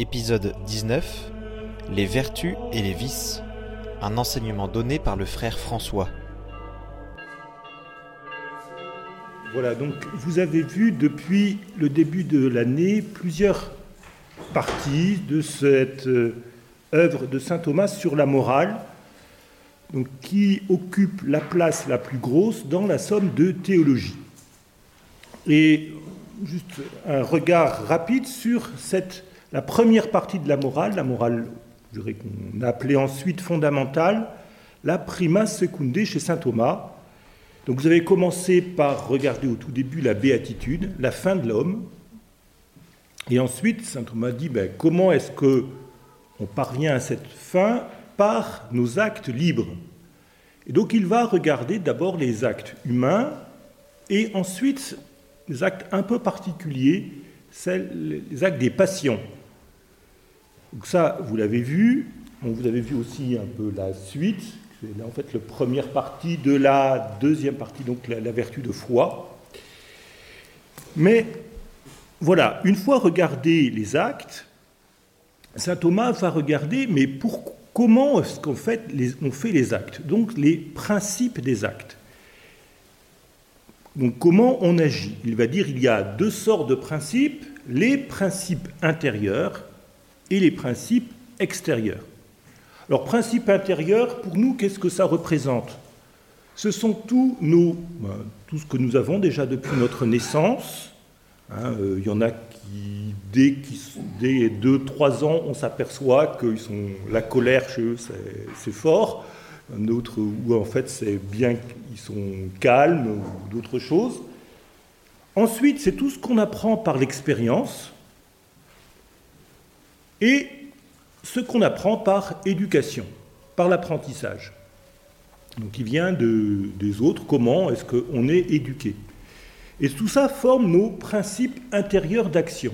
Épisode 19 Les vertus et les vices. Un enseignement donné par le frère François. Voilà, donc vous avez vu depuis le début de l'année plusieurs parties de cette euh, œuvre de saint Thomas sur la morale, donc, qui occupe la place la plus grosse dans la somme de théologie. Et juste un regard rapide sur cette, la première partie de la morale, la morale qu'on a appelée ensuite fondamentale, la prima secundé chez saint Thomas. Donc vous avez commencé par regarder au tout début la béatitude, la fin de l'homme, et ensuite saint Thomas dit ben, comment est-ce que on parvient à cette fin par nos actes libres? Et donc il va regarder d'abord les actes humains et ensuite les actes un peu particuliers, les actes des passions. Donc ça, vous l'avez vu. vous avez vu aussi un peu la suite. C'est en fait la première partie de la deuxième partie, donc la, vertu de foi. Mais voilà, une fois regardés les actes, saint Thomas va regarder, mais pour, comment est-ce qu'on fait, on fait les actes? Donc les principes des actes. Donc comment on agit? Il va dire il y a deux sortes de principes, les principes intérieurs et les principes extérieurs. Alors principes intérieurs, pour nous, qu'est-ce que ça représente? Ce sont tous nos, ben, tout ce que nous avons déjà depuis notre naissance. Hein, euh, il y en a qui, dès, dès 2-3 ans, on s'aperçoit que sont, la colère chez eux, c'est fort un autre où en fait c'est bien qu'ils sont calmes ou d'autres choses. Ensuite, c'est tout ce qu'on apprend par l'expérience et ce qu'on apprend par éducation, par l'apprentissage. Donc il vient de, des autres, comment est-ce qu'on est éduqué. Et tout ça forme nos principes intérieurs d'action.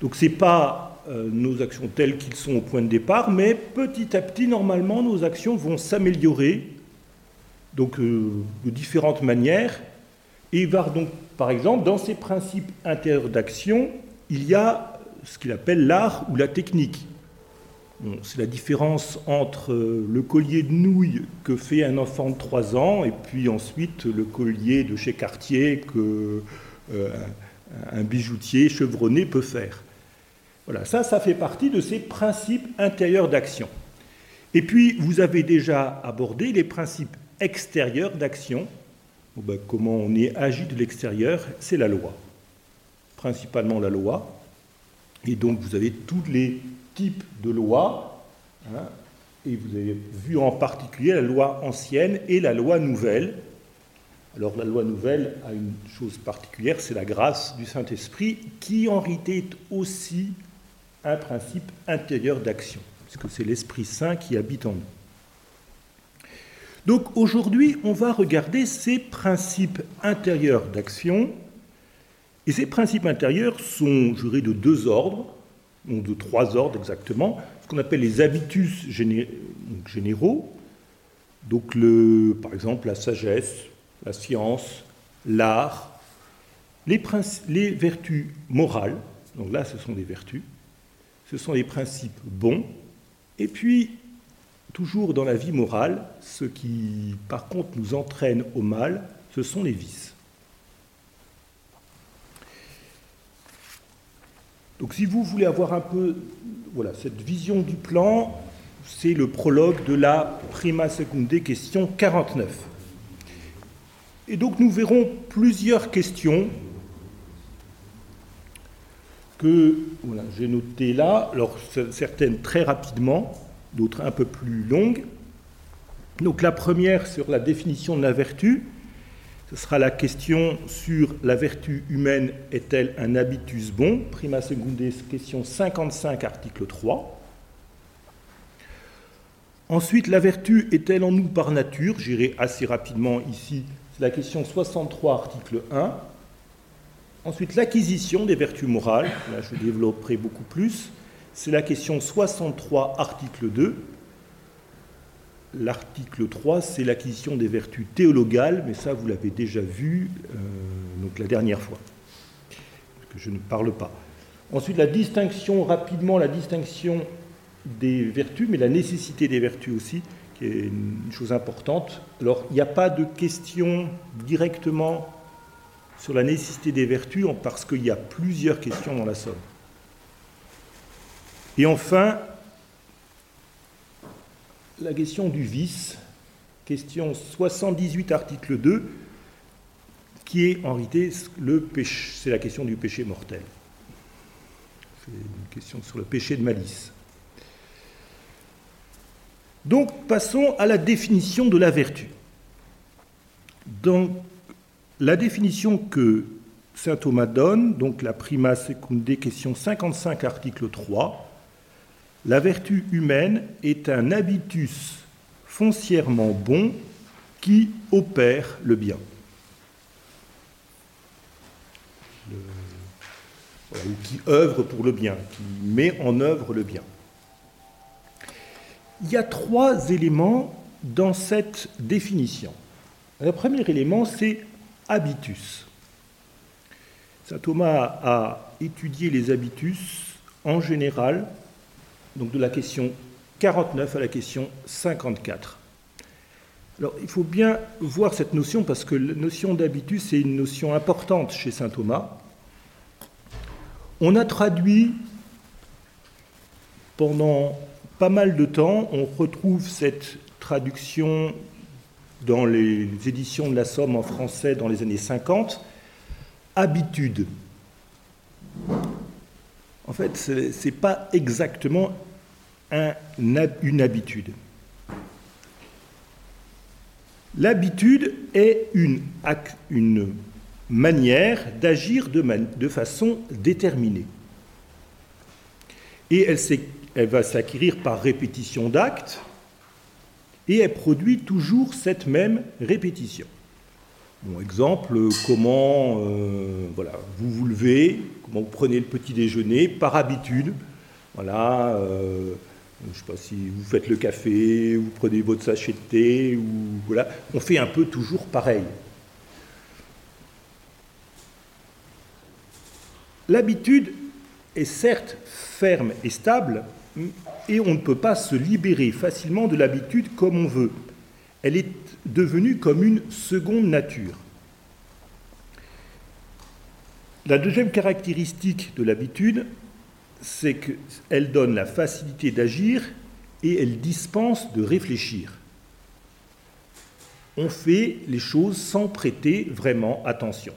Donc ce n'est pas euh, nos actions telles qu'ils sont au point de départ, mais petit à petit, normalement, nos actions vont s'améliorer, donc euh, de différentes manières. Et il va donc, par exemple, dans ces principes intérieurs d'action, il y a ce qu'il appelle l'art ou la technique. c'est la différence entre euh, le collier de nouilles que fait un enfant de 3 ans et puis ensuite le collier de chez Cartier que un bijoutier chevronné peut faire. Voilà, ça, ça fait partie de ces principes intérieurs d'action. Et puis, vous avez déjà abordé les principes extérieurs d'action. Ben, comment on est agi de l'extérieur C'est la loi. Principalement la loi. Et donc, vous avez tous les types de lois. Hein, et vous avez vu en particulier la loi ancienne et la loi nouvelle. Alors la loi nouvelle a une chose particulière, c'est la grâce du Saint-Esprit, qui en réalité est aussi un principe intérieur d'action, puisque c'est l'Esprit Saint qui habite en nous. Donc aujourd'hui, on va regarder ces principes intérieurs d'action. Et ces principes intérieurs sont, je de deux ordres, ou de trois ordres exactement, ce qu'on appelle les habitus généraux, donc le, par exemple la sagesse, la science, l'art, les, les vertus morales, donc là ce sont des vertus, ce sont les principes bons. Et puis, toujours dans la vie morale, ce qui, par contre, nous entraîne au mal, ce sont les vices. Donc si vous voulez avoir un peu voilà, cette vision du plan, c'est le prologue de la Prima Secunde, question 49. Et donc nous verrons plusieurs questions que j'ai notées là, alors certaines très rapidement, d'autres un peu plus longues. Donc la première sur la définition de la vertu, ce sera la question sur la vertu humaine est-elle un habitus bon? Prima seconde, question 55, article 3. Ensuite, la vertu est-elle en nous par nature? J'irai assez rapidement ici. C'est la question 63, article 1. Ensuite, l'acquisition des vertus morales, là je développerai beaucoup plus, c'est la question 63, article 2. L'article 3, c'est l'acquisition des vertus théologales, mais ça vous l'avez déjà vu euh, donc la dernière fois, que je ne parle pas. Ensuite, la distinction, rapidement, la distinction des vertus, mais la nécessité des vertus aussi, qui est une chose importante. Alors, il n'y a pas de question directement sur la nécessité des vertus, parce qu'il y a plusieurs questions dans la somme. Et enfin, la question du vice, question 78, article 2, qui est en réalité c'est la question du péché mortel. C'est une question sur le péché de malice. Donc passons à la définition de la vertu. Dans la définition que saint Thomas donne, donc la prima secunde, question 55, article 3, la vertu humaine est un habitus foncièrement bon qui opère le bien. ou qui œuvre pour le bien, qui met en œuvre le bien. Il y a trois éléments dans cette définition. Le premier élément, c'est habitus. Saint Thomas a étudié les habitus en général donc de la question 49 à la question 54. Alors, il faut bien voir cette notion parce que la notion d'habitus est une notion importante chez saint Thomas. On a traduit pendant pas mal de temps, on retrouve cette traduction dans les éditions de la Somme en français dans les années 50, habitude. En fait, ce n'est pas exactement une habitude. L'habitude est une, manière d'agir de, façon déterminée. Et elle va s'acquérir par répétition d'actes, et elle produit toujours cette même répétition. Bon, exemple, comment euh, voilà, vous vous levez, comment vous prenez le petit déjeuner, par habitude. Voilà, euh, je ne sais pas si vous faites le café, vous prenez votre sachet de thé, ou voilà, on fait un peu toujours pareil. L'habitude est certes ferme et stable, et on ne peut pas se libérer facilement de l'habitude comme on veut. Elle est devenue comme une seconde nature. La deuxième caractéristique de l'habitude, c'est qu'elle donne la facilité d'agir et elle dispense de réfléchir. On fait les choses sans prêter vraiment attention.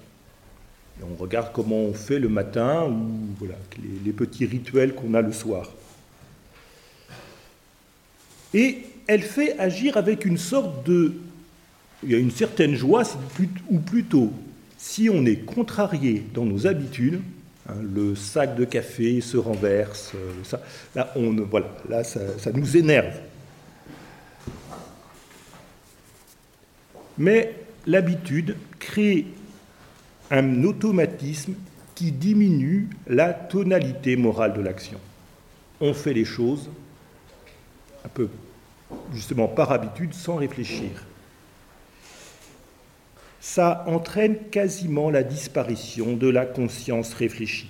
on regarde comment on fait le matin ou voilà, les petits rituels qu'on a le soir. Et elle fait agir avec une sorte de... Il y a une certaine joie, ou plutôt si on est contrarié dans nos habitudes, hein, le sac de café se renverse, euh, ça, là, on, voilà, là ça, ça nous énerve. Mais l'habitude crée un automatisme qui diminue la tonalité morale de l'action. On fait les choses un peu justement par habitude sans réfléchir ça entraîne quasiment la disparition de la conscience réfléchie.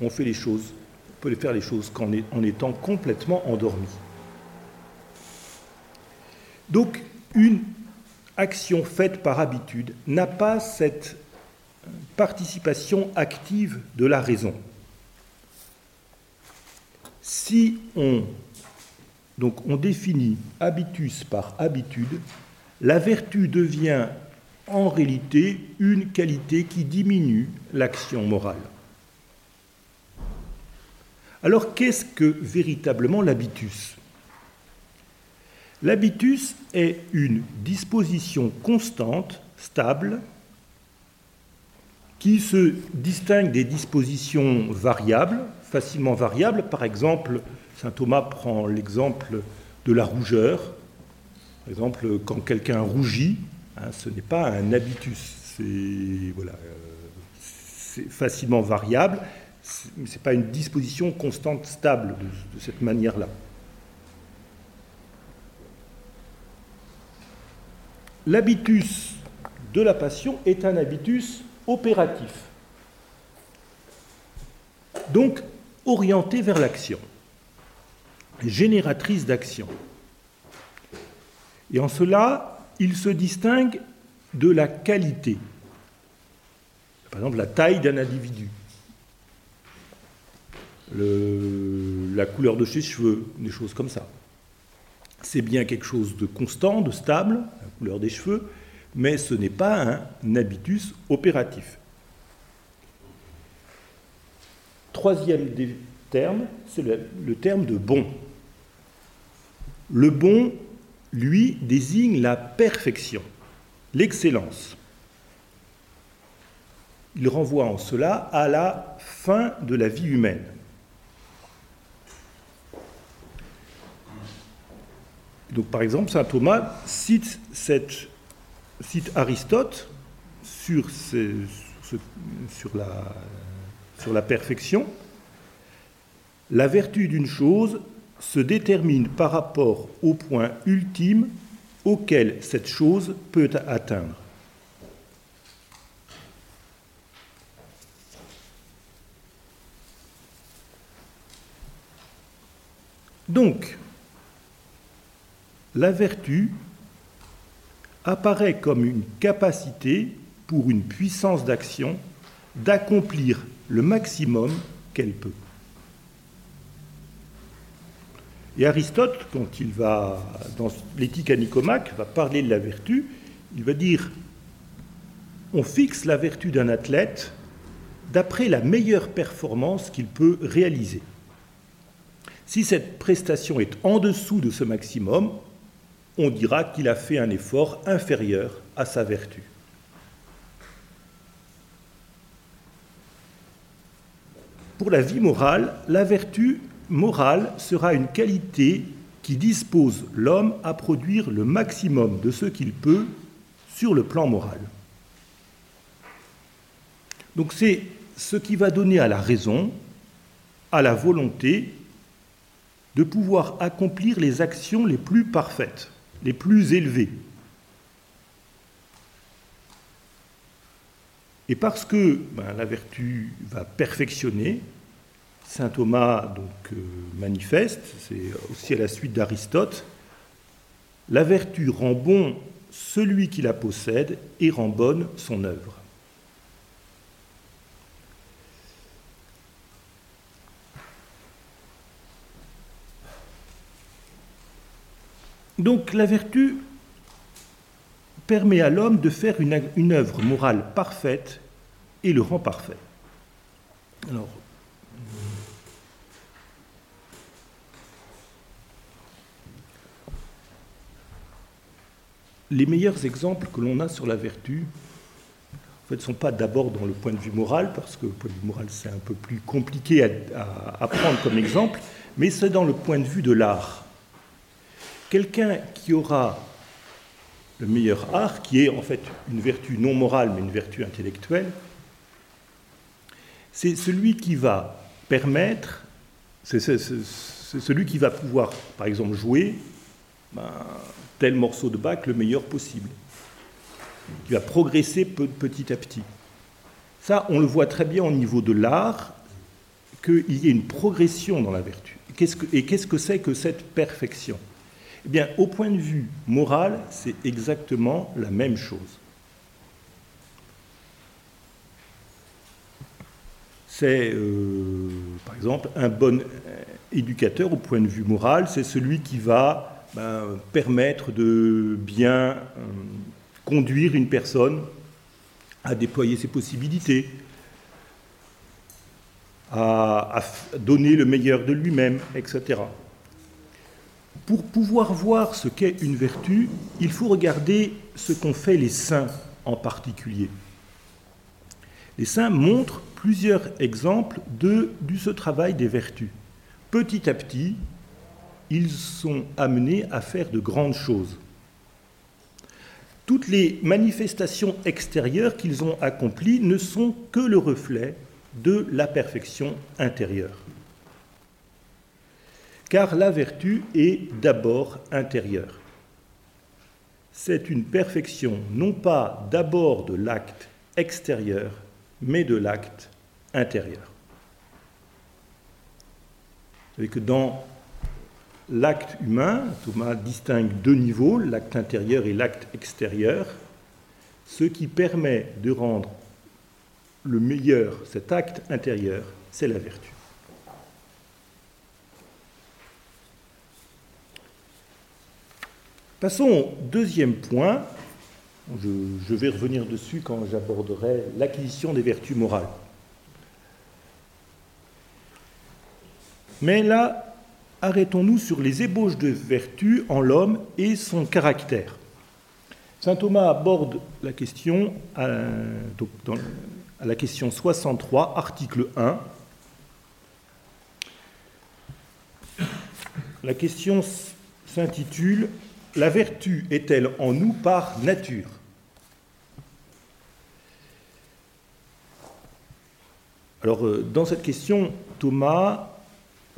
On fait les choses, on peut faire les choses en étant complètement endormi. Donc, une action faite par habitude n'a pas cette participation active de la raison. Si on, définit habitus par habitude, la vertu devient en réalité une qualité qui diminue l'action morale. Alors qu'est-ce que véritablement l'habitus? L'habitus est une disposition constante, stable, qui se distingue des dispositions variables, facilement variables. Par exemple, Saint Thomas prend l'exemple de la rougeur. Par exemple, quand quelqu'un rougit, hein, ce n'est pas un habitus, c'est voilà, euh, facilement variable, ce n'est pas une disposition constante, stable de, cette manière-là. L'habitus de la passion est un habitus opératif. donc orientée vers l'action, génératrice d'action. Et en cela, il se distingue de la qualité. Par exemple, la taille d'un individu, la couleur de ses cheveux, des choses comme ça. C'est bien quelque chose de constant, de stable, la couleur des cheveux, mais ce n'est pas un habitus opératif. Troisième des termes, c'est le, terme de bon. Le bon, lui, désigne la perfection, l'excellence. Il renvoie en cela à la fin de la vie humaine. Donc, par exemple, saint Thomas cite, Aristote sur la perfection. La vertu d'une chose se détermine par rapport au point ultime auquel cette chose peut atteindre. Donc, la vertu apparaît comme une capacité pour une puissance d'action d'accomplir le maximum qu'elle peut. Et Aristote, quand il va, dans l'éthique à Nicomaque, va parler de la vertu, il va dire on fixe la vertu d'un athlète d'après la meilleure performance qu'il peut réaliser. Si cette prestation est en dessous de ce maximum, on dira qu'il a fait un effort inférieur à sa vertu. Pour la vie morale, la vertu morale sera une qualité qui dispose l'homme à produire le maximum de ce qu'il peut sur le plan moral. Donc c'est ce qui va donner à la raison, à la volonté, de pouvoir accomplir les actions les plus parfaites les plus élevés. Et parce que ben, la vertu va perfectionner, saint Thomas donc euh, manifeste, c'est aussi à la suite d'Aristote, la vertu rend bon celui qui la possède et rend bonne son œuvre. Donc la vertu permet à l'homme de faire une, œuvre morale parfaite et le rend parfait. Alors, les meilleurs exemples que l'on a sur la vertu, en fait, ne sont pas d'abord dans le point de vue moral, parce que le point de vue moral, c'est un peu plus compliqué à prendre comme exemple, mais c'est dans le point de vue de l'art. Quelqu'un qui aura le meilleur art, qui est en fait une vertu non morale mais une vertu intellectuelle, c'est celui qui va permettre, c'est celui qui va pouvoir, par exemple, jouer ben, tel morceau de bac le meilleur possible, qui va progresser petit à petit. Ça, on le voit très bien au niveau de l'art, qu'il y ait une progression dans la vertu. et qu'est-ce que c'est que cette perfection? Eh bien, au point de vue moral, c'est exactement la même chose. C'est, euh, par exemple, un bon éducateur au point de vue moral, c'est celui qui va ben, permettre de bien euh, conduire une personne à déployer ses possibilités, à donner le meilleur de lui-même, etc. Pour pouvoir voir ce qu'est une vertu, il faut regarder ce qu'ont fait les saints en particulier. Les saints montrent plusieurs exemples de, ce travail des vertus. Petit à petit, ils sont amenés à faire de grandes choses. Toutes les manifestations extérieures qu'ils ont accomplies ne sont que le reflet de la perfection intérieure car la vertu est d'abord intérieure. C'est une perfection non pas d'abord de l'acte extérieur, mais de l'acte intérieur. que dans l'acte humain, Thomas distingue deux niveaux, l'acte intérieur et l'acte extérieur. Ce qui permet de rendre le meilleur cet acte intérieur, c'est la vertu. Passons au deuxième point. Je, vais revenir dessus quand j'aborderai l'acquisition des vertus morales. Mais là, arrêtons-nous sur les ébauches de vertu en l'homme et son caractère. Saint Thomas aborde la question à, dans, à la question 63, article 1. La question s'intitule La vertu est-elle en nous par nature? Alors, euh, dans cette question, Thomas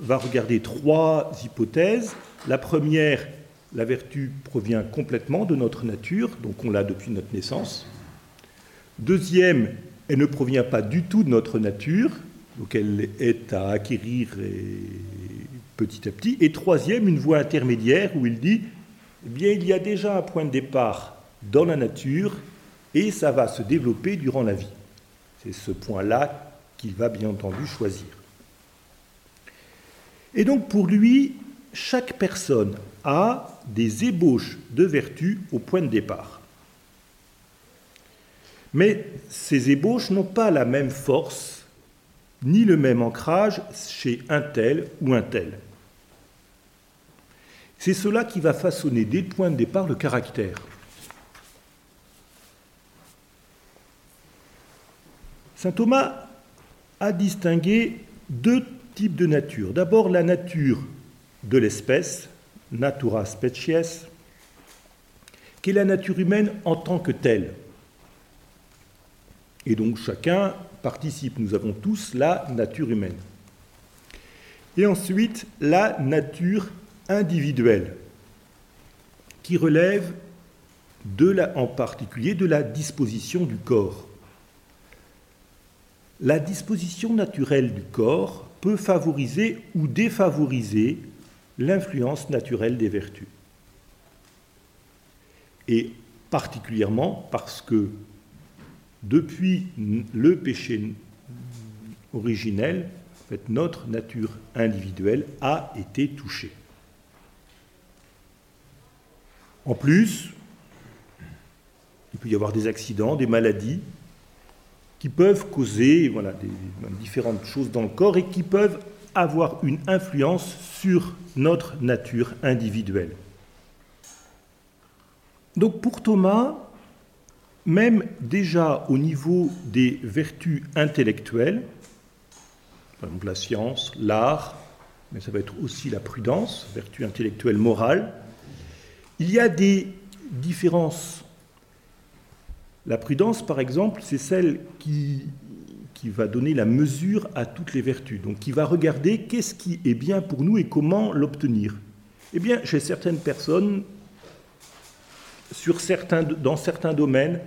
va regarder trois hypothèses. La première, la vertu provient complètement de notre nature, donc on l'a depuis notre naissance. Deuxième, elle ne provient pas du tout de notre nature, donc elle est à acquérir petit à petit. Et troisième, une voie intermédiaire où il dit, eh bien, il y a déjà un point de départ dans la nature et ça va se développer durant la vie. C'est ce point-là qu'il va bien entendu choisir. Et donc pour lui, chaque personne a des ébauches de vertu au point de départ. Mais ces ébauches n'ont pas la même force ni le même ancrage chez un tel ou un tel. C'est cela qui va façonner dès le point de départ le caractère. Saint Thomas a distingué deux types de nature. D'abord la nature de l'espèce, natura species, qui est la nature humaine en tant que telle. Et donc chacun participe, nous avons tous la nature humaine. Et ensuite la nature individuelle, qui relève en particulier de la disposition du corps. La disposition naturelle du corps peut favoriser ou défavoriser l'influence naturelle des vertus. Et particulièrement parce que depuis le péché originel, notre nature individuelle a été touchée. En plus, il peut y avoir des accidents, des maladies qui peuvent causer voilà, différentes choses dans le corps et qui peuvent avoir une influence sur notre nature individuelle. Donc pour Thomas, même déjà au niveau des vertus intellectuelles, par exemple la science, l'art, mais ça va être aussi la prudence, vertu intellectuelle morale, il y a des différences la prudence, par exemple, c'est celle qui, qui va donner la mesure à toutes les vertus, donc qui va regarder qu'est-ce qui est bien pour nous et comment l'obtenir. Eh bien, chez certaines personnes, sur certains, dans certains domaines,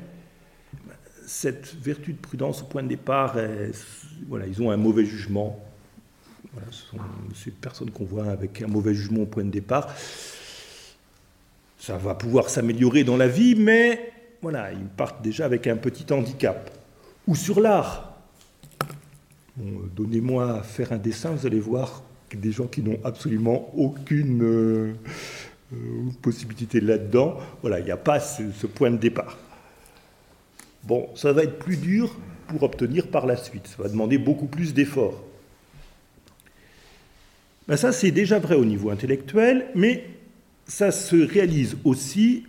cette vertu de prudence au point de départ, voilà, ils ont un mauvais jugement. Voilà, ce sont ces personnes qu'on voit avec un mauvais jugement au point de départ. Ça va pouvoir s'améliorer dans la vie, mais voilà, ils partent déjà avec un petit handicap. Ou sur l'art. Donnez-moi à faire un dessin, vous allez voir des gens qui n'ont absolument aucune euh, euh, possibilité là-dedans. Voilà, il n'y a pas ce, point de départ. Bon, ça va être plus dur pour obtenir par la suite. Ça va demander beaucoup plus d'efforts. Ben ça, c'est déjà vrai au niveau intellectuel, mais ça se réalise aussi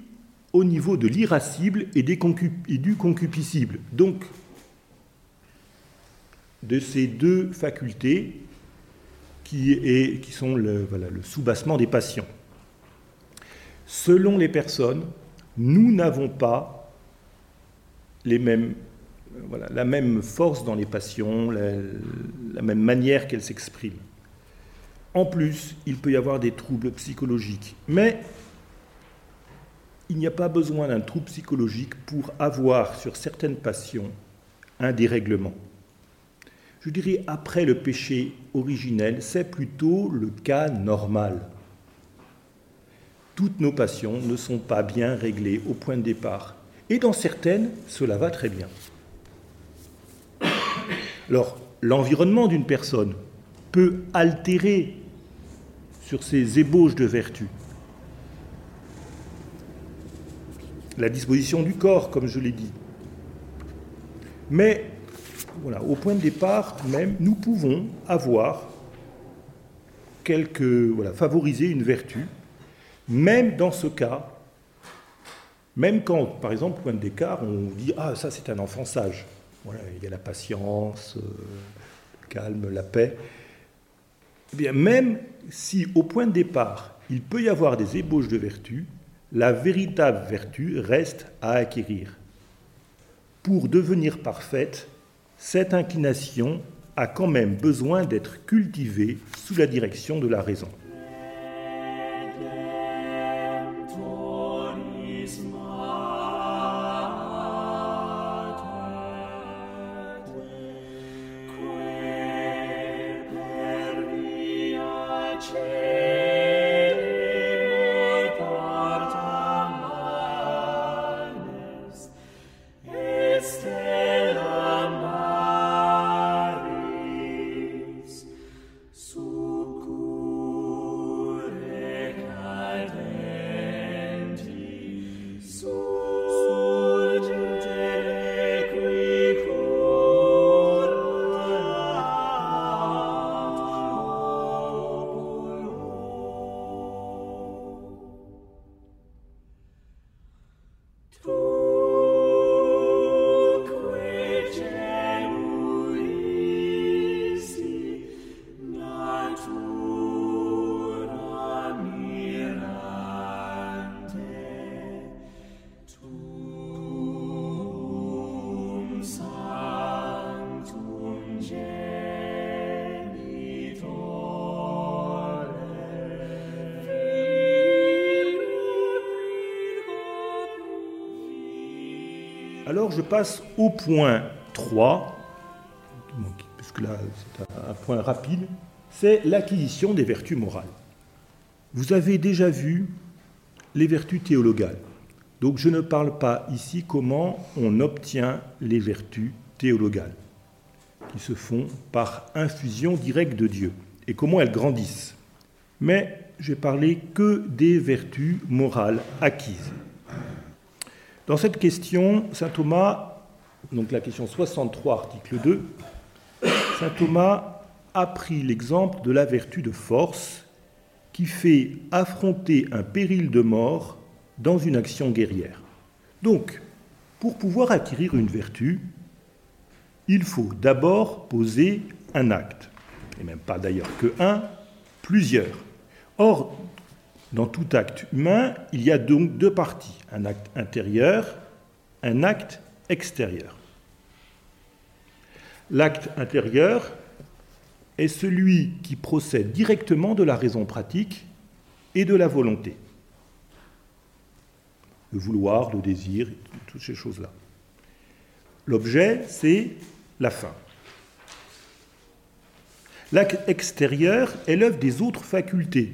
au niveau de l'irascible et, du concupiscible. Donc, de ces deux facultés qui, sont le, soubassement des passions. Selon les personnes, nous n'avons pas la même force dans les passions, la même manière qu'elles s'expriment. En plus, il peut y avoir des troubles psychologiques. Mais il n'y a pas besoin d'un trouble psychologique pour avoir sur certaines passions un dérèglement. je dirais après le péché originel, c'est plutôt le cas normal. Toutes nos passions ne sont pas bien réglées au point de départ. Et dans certaines, cela va très bien. Alors, l'environnement d'une personne peut altérer sur ses ébauches de vertu. La disposition du corps, comme je l'ai dit. Mais, voilà, au point de départ même, nous pouvons avoir quelque, voilà, favoriser une vertu, même dans ce cas, même quand, par exemple, point de départ, on dit Ah, ça c'est un enfant sage. Voilà, il y a la patience, euh, le calme, la paix. Eh bien, même si au point de départ, il peut y avoir des ébauches de vertu, la véritable vertu reste à acquérir. Pour devenir parfaite, cette inclination a quand même besoin d'être cultivée sous la direction de la raison. Je passe au point 3, puisque là c'est un point rapide, c'est l'acquisition des vertus morales. Vous avez déjà vu les vertus théologales. Donc je ne parle pas ici comment on obtient les vertus théologales, qui se font par infusion directe de Dieu, et comment elles grandissent. Mais je vais parler que des vertus morales acquises. Dans cette question, saint Thomas, donc la question 63, article 2, saint Thomas a pris l'exemple de la vertu de force qui fait affronter un péril de mort dans une action guerrière. Donc, pour pouvoir acquérir une vertu, il faut d'abord poser un acte, et même pas d'ailleurs que un, plusieurs. Or, dans tout acte humain, il y a donc deux parties, un acte intérieur, un acte extérieur. L'acte intérieur est celui qui procède directement de la raison pratique et de la volonté. Le vouloir, le désir, toutes ces choses-là. L'objet, c'est la fin. L'acte extérieur est l'œuvre des autres facultés,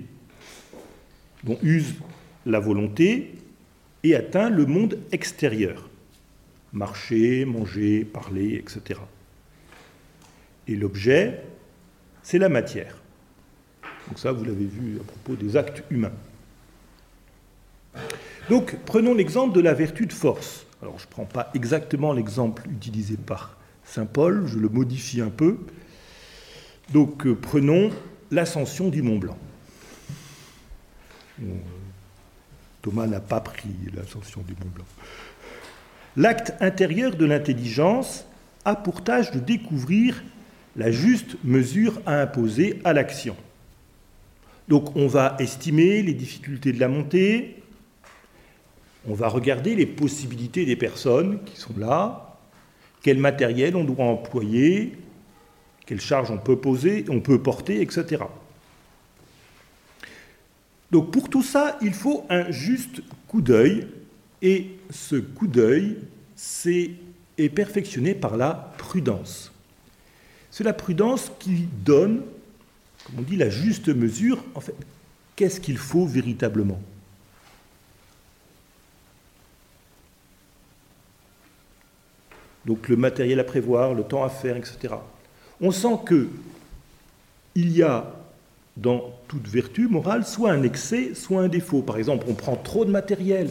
dont use la volonté et atteint le monde extérieur. Marcher, manger, parler, etc. Et l'objet, c'est la matière. Donc ça, vous l'avez vu à propos des actes humains. Donc, prenons l'exemple de la vertu de force. Alors, je ne prends pas exactement l'exemple utilisé par Saint Paul, je le modifie un peu. Donc, euh, prenons l'ascension du Mont Blanc. Thomas n'a pas pris l'ascension du Mont Blanc. L'acte intérieur de l'intelligence a pour tâche de découvrir la juste mesure à imposer à l'action. Donc on va estimer les difficultés de la montée, on va regarder les possibilités des personnes qui sont là, quel matériel on doit employer, quelle charge on peut poser, on peut porter, etc. Donc pour tout ça, il faut un juste coup d'œil, et ce coup d'œil est perfectionné par la prudence. C'est la prudence qui donne, comme on dit, la juste mesure. En fait, qu'est-ce qu'il faut véritablement? Donc le matériel à prévoir, le temps à faire, etc. On sent que il y a dans toute vertu morale soit un excès, soit un défaut. Par exemple, on prend trop de matériel.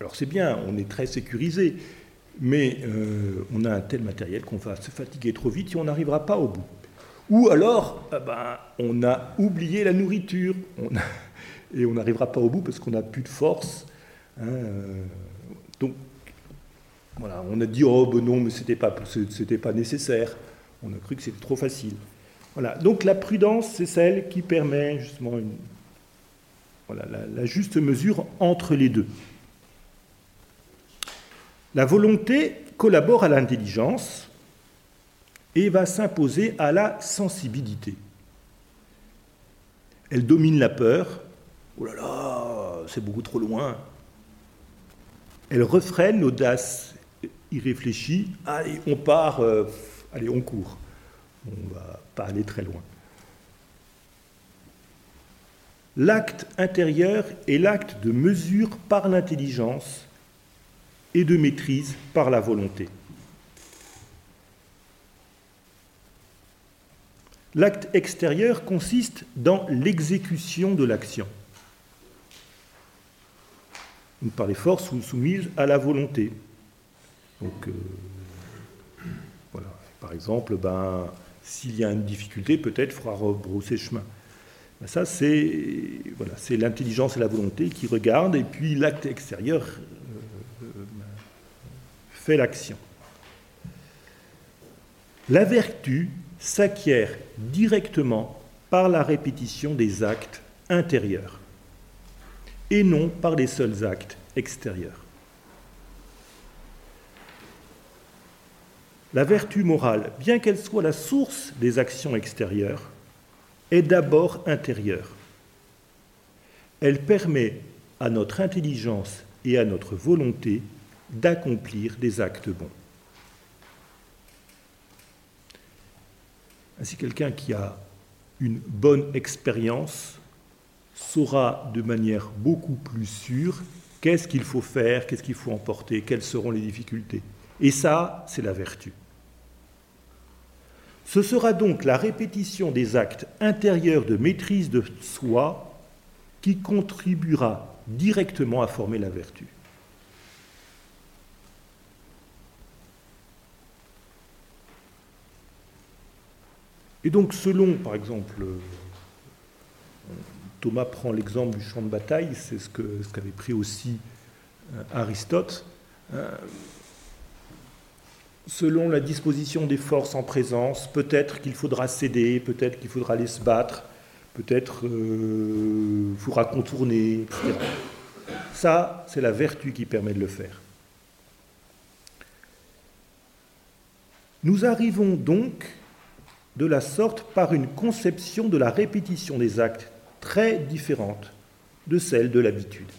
Alors c'est bien, on est très sécurisé, mais euh, on a un tel matériel qu'on va se fatiguer trop vite et on n'arrivera pas au bout. Ou alors, eh ben, on a oublié la nourriture et on n'arrivera pas au bout parce qu'on n'a plus de force. Hein, euh. donc, voilà, on a dit oh ben non, mais c'était pas, c'était pas nécessaire. On a cru que c'était trop facile. Voilà. Donc la prudence, c'est celle qui permet justement une, voilà, la juste mesure entre les deux. La volonté collabore à l'intelligence et va s'imposer à la sensibilité. Elle domine la peur. Oh là là, c'est beaucoup trop loin. Elle refraine l'audace irréfléchie. Allez, on part, euh, allez, on court. On ne va pas aller très loin. L'acte intérieur est l'acte de mesure par l'intelligence et de maîtrise par la volonté. L'acte extérieur consiste dans l'exécution de l'action, par les forces soumises à la volonté. Euh. Par exemple, ben, s'il y a une difficulté, peut-être faudra rebrousser chemin. Ben, ça, c'est l'intelligence et la volonté qui regardent, et puis l'acte extérieur euh, euh, fait l'action. La vertu s'acquiert directement par la répétition des actes intérieurs et non par les seuls actes extérieurs. La vertu morale, bien qu'elle soit la source des actions extérieures, est d'abord intérieure. Elle permet à notre intelligence et à notre volonté d'accomplir des actes bons. Ainsi, quelqu'un qui a une bonne expérience saura de manière beaucoup plus sûre qu'est-ce qu'il faut faire, qu'est-ce qu'il faut emporter, quelles seront les difficultés. Et ça, c'est la vertu. Ce sera donc la répétition des actes intérieurs de maîtrise de soi qui contribuera directement à former la vertu. Et donc, selon, par exemple, euh, Thomas prend l'exemple du champ de bataille, c'est ce qu'avait pris aussi euh, Aristote. Euh, selon la disposition des forces en présence, peut-être qu'il faudra céder, peut-être qu'il faudra aller se battre, peut-être qu'il faudra contourner. Ça, c'est la vertu qui permet de le faire. Nous arrivons donc de la sorte par une conception de la répétition des actes très différente de celle de l'habitude.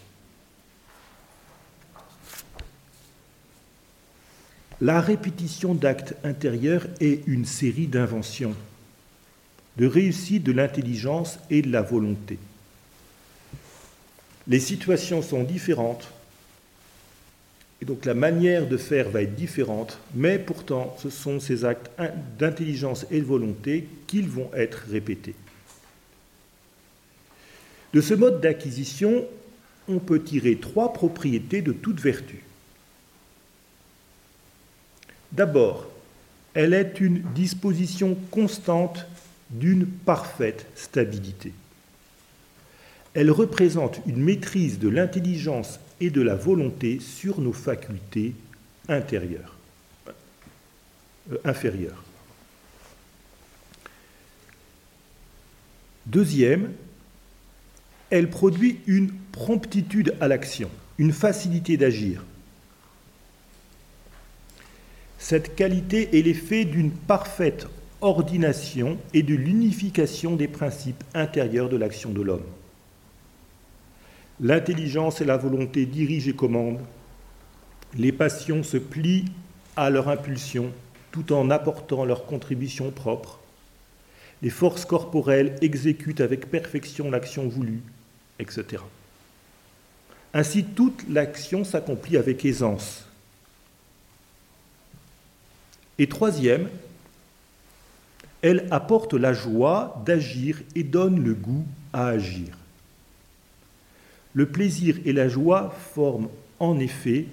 La répétition d'actes intérieurs est une série d'inventions, de réussites de l'intelligence et de la volonté. Les situations sont différentes, et donc la manière de faire va être différente, mais pourtant ce sont ces actes d'intelligence et de volonté qu'ils vont être répétés. De ce mode d'acquisition, on peut tirer trois propriétés de toute vertu. D'abord, elle est une disposition constante d'une parfaite stabilité. Elle représente une maîtrise de l'intelligence et de la volonté sur nos facultés intérieures, euh, inférieures. Deuxième, elle produit une promptitude à l'action, une facilité d'agir. Cette qualité est l'effet d'une parfaite ordination et de l'unification des principes intérieurs de l'action de l'homme. L'intelligence et la volonté dirigent et commandent. Les passions se plient à leur impulsion. tout en apportant leur contribution propre. Les forces corporelles exécutent avec perfection l'action voulue, etc. Ainsi, toute l'action s'accomplit avec aisance. Et troisième, elle apporte la joie d'agir et donne le goût à agir. Le plaisir et la joie forment en effet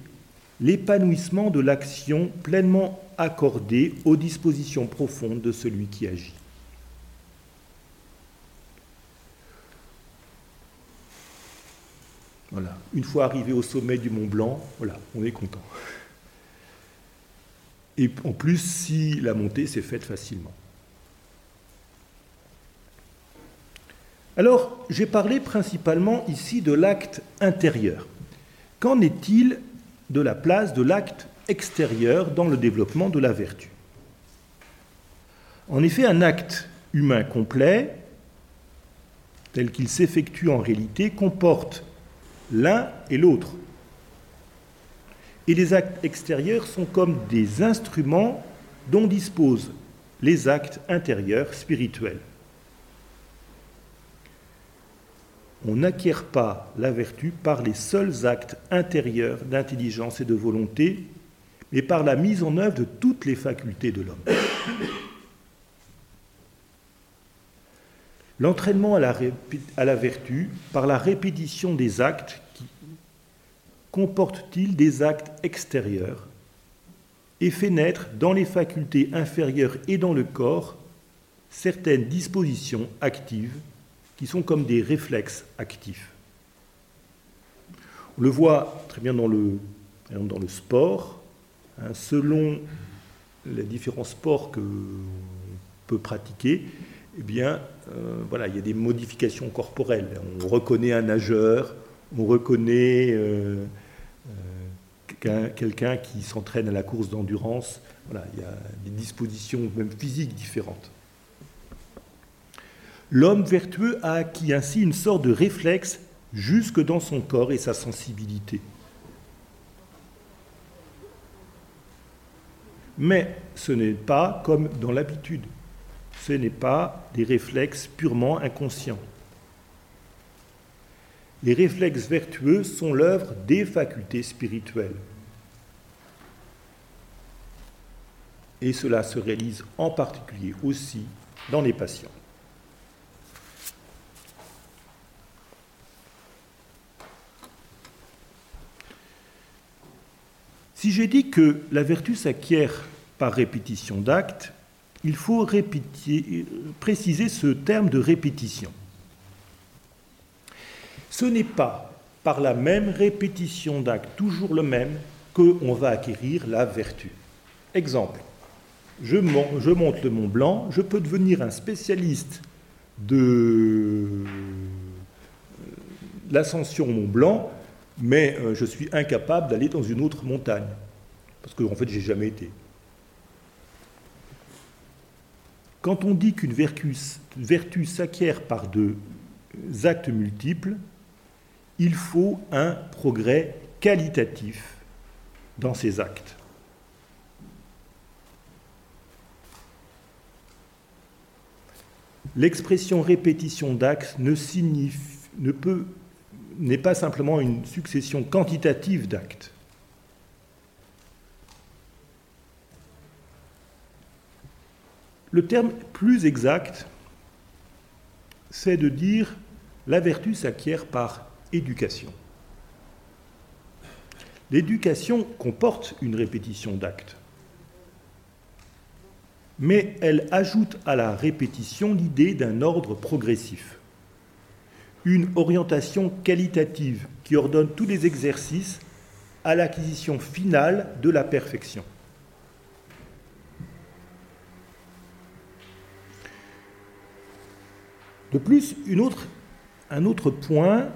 l'épanouissement de l'action pleinement accordée aux dispositions profondes de celui qui agit. Voilà, une fois arrivé au sommet du Mont Blanc, voilà, on est content. Et en plus, si la montée s'est faite facilement. Alors, j'ai parlé principalement ici de l'acte intérieur. Qu'en est-il de la place de l'acte extérieur dans le développement de la vertu? En effet, un acte humain complet, tel qu'il s'effectue en réalité, comporte l'un et l'autre. Et les actes extérieurs sont comme des instruments dont disposent les actes intérieurs spirituels. on n'acquiert pas la vertu par les seuls actes intérieurs d'intelligence et de volonté, mais par la mise en œuvre de toutes les facultés de l'homme. L'entraînement à la, vertu, par la répétition des actes, comporte-t-il des actes extérieurs et fait naître dans les facultés inférieures et dans le corps certaines dispositions actives qui sont comme des réflexes actifs. On le voit très bien dans le, dans le sport, hein, selon les différents sports que peut pratiquer, eh bien, euh, voilà, il y a des modifications corporelles. On reconnaît un nageur, on reconnaît euh, quelqu'un qui s'entraîne à la course d'endurance. Il y a des dispositions même physiques différentes. L'homme vertueux a acquis ainsi une sorte de réflexe jusque dans son corps et sa sensibilité. Mais ce n'est pas comme dans l'habitude. Ce n'est pas des réflexes purement inconscients. Les réflexes vertueux sont l'œuvre des facultés spirituelles. Et cela se réalise en particulier aussi dans les patients. Si j'ai dit que la vertu s'acquiert par répétition d'actes, il faut préciser ce terme de répétition. Ce n'est pas par la même répétition d'actes, toujours le même, qu'on va acquérir la vertu. Exemple, je, monte le Mont Blanc, je peux devenir un spécialiste de l'ascension Mont Blanc mais euh, je suis incapable d'aller dans une autre montagne, parce qu'en en fait, j'ai jamais été. Quand on dit qu'une vertu, vertu s'acquiert par deux actes multiples, il faut un progrès qualitatif dans ces actes. L'expression répétition d'actes ne, ne peut n'est pas simplement une succession quantitative d'actes. Le terme plus exact, c'est de dire la vertu s'acquiert par éducation. L'éducation comporte une répétition d'actes, mais elle ajoute à la répétition l'idée d'un ordre progressif une orientation qualitative qui ordonne tous les exercices à l'acquisition finale de la perfection. De plus, un autre point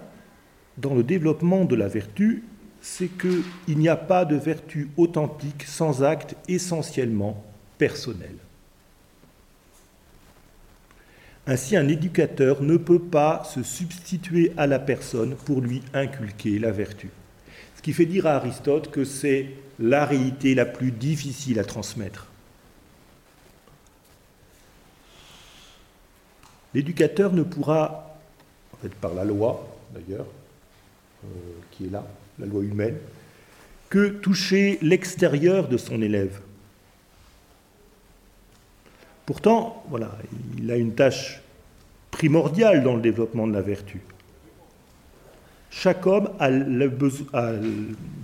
dans le développement de la vertu, c'est qu'il n'y a pas de vertu authentique sans acte essentiellement personnel. Ainsi, un éducateur ne peut pas se substituer à la personne pour lui inculquer la vertu. Ce qui fait dire à Aristote que c'est la réalité la plus difficile à transmettre. L'éducateur ne pourra, en fait par la loi d'ailleurs, euh, qui est là, la loi humaine, que toucher l'extérieur de son élève, Pourtant, voilà, il a une tâche primordiale dans le développement de la vertu. Chaque homme a,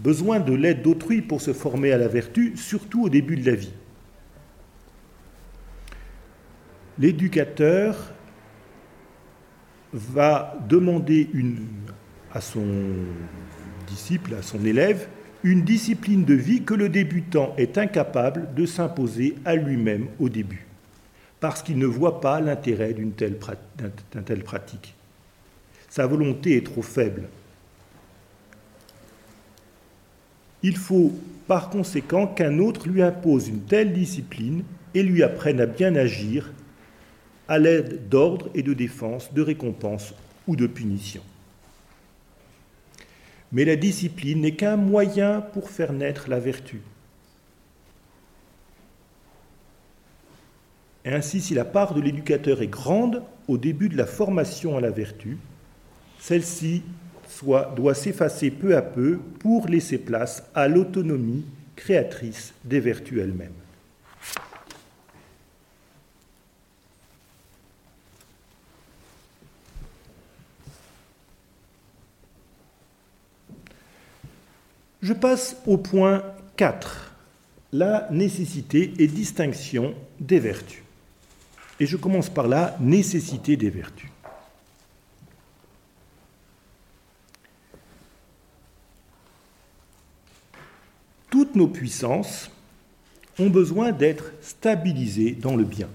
besoin de l'aide d'autrui pour se former à la vertu, surtout au début de la vie. L'éducateur va demander à son disciple, à son élève, une discipline de vie que le débutant est incapable de s'imposer à lui-même au début, parce qu'il ne voit pas l'intérêt d'une telle, pratique. Sa volonté est trop faible. Il faut par conséquent qu'un autre lui impose une telle discipline et lui apprenne à bien agir à l'aide d'ordre et de défense, de récompense ou de punition. Mais la discipline n'est qu'un moyen pour faire naître la vertu. Ainsi, si la part de l'éducateur est grande au début de la formation à la vertu, celle-ci doit s'effacer peu à peu pour laisser place à l'autonomie créatrice des vertus elles-mêmes. Je passe au point 4, la nécessité et distinction des vertus. Et je commence par la nécessité des vertus. Toutes nos puissances ont besoin d'être stabilisées dans le bien.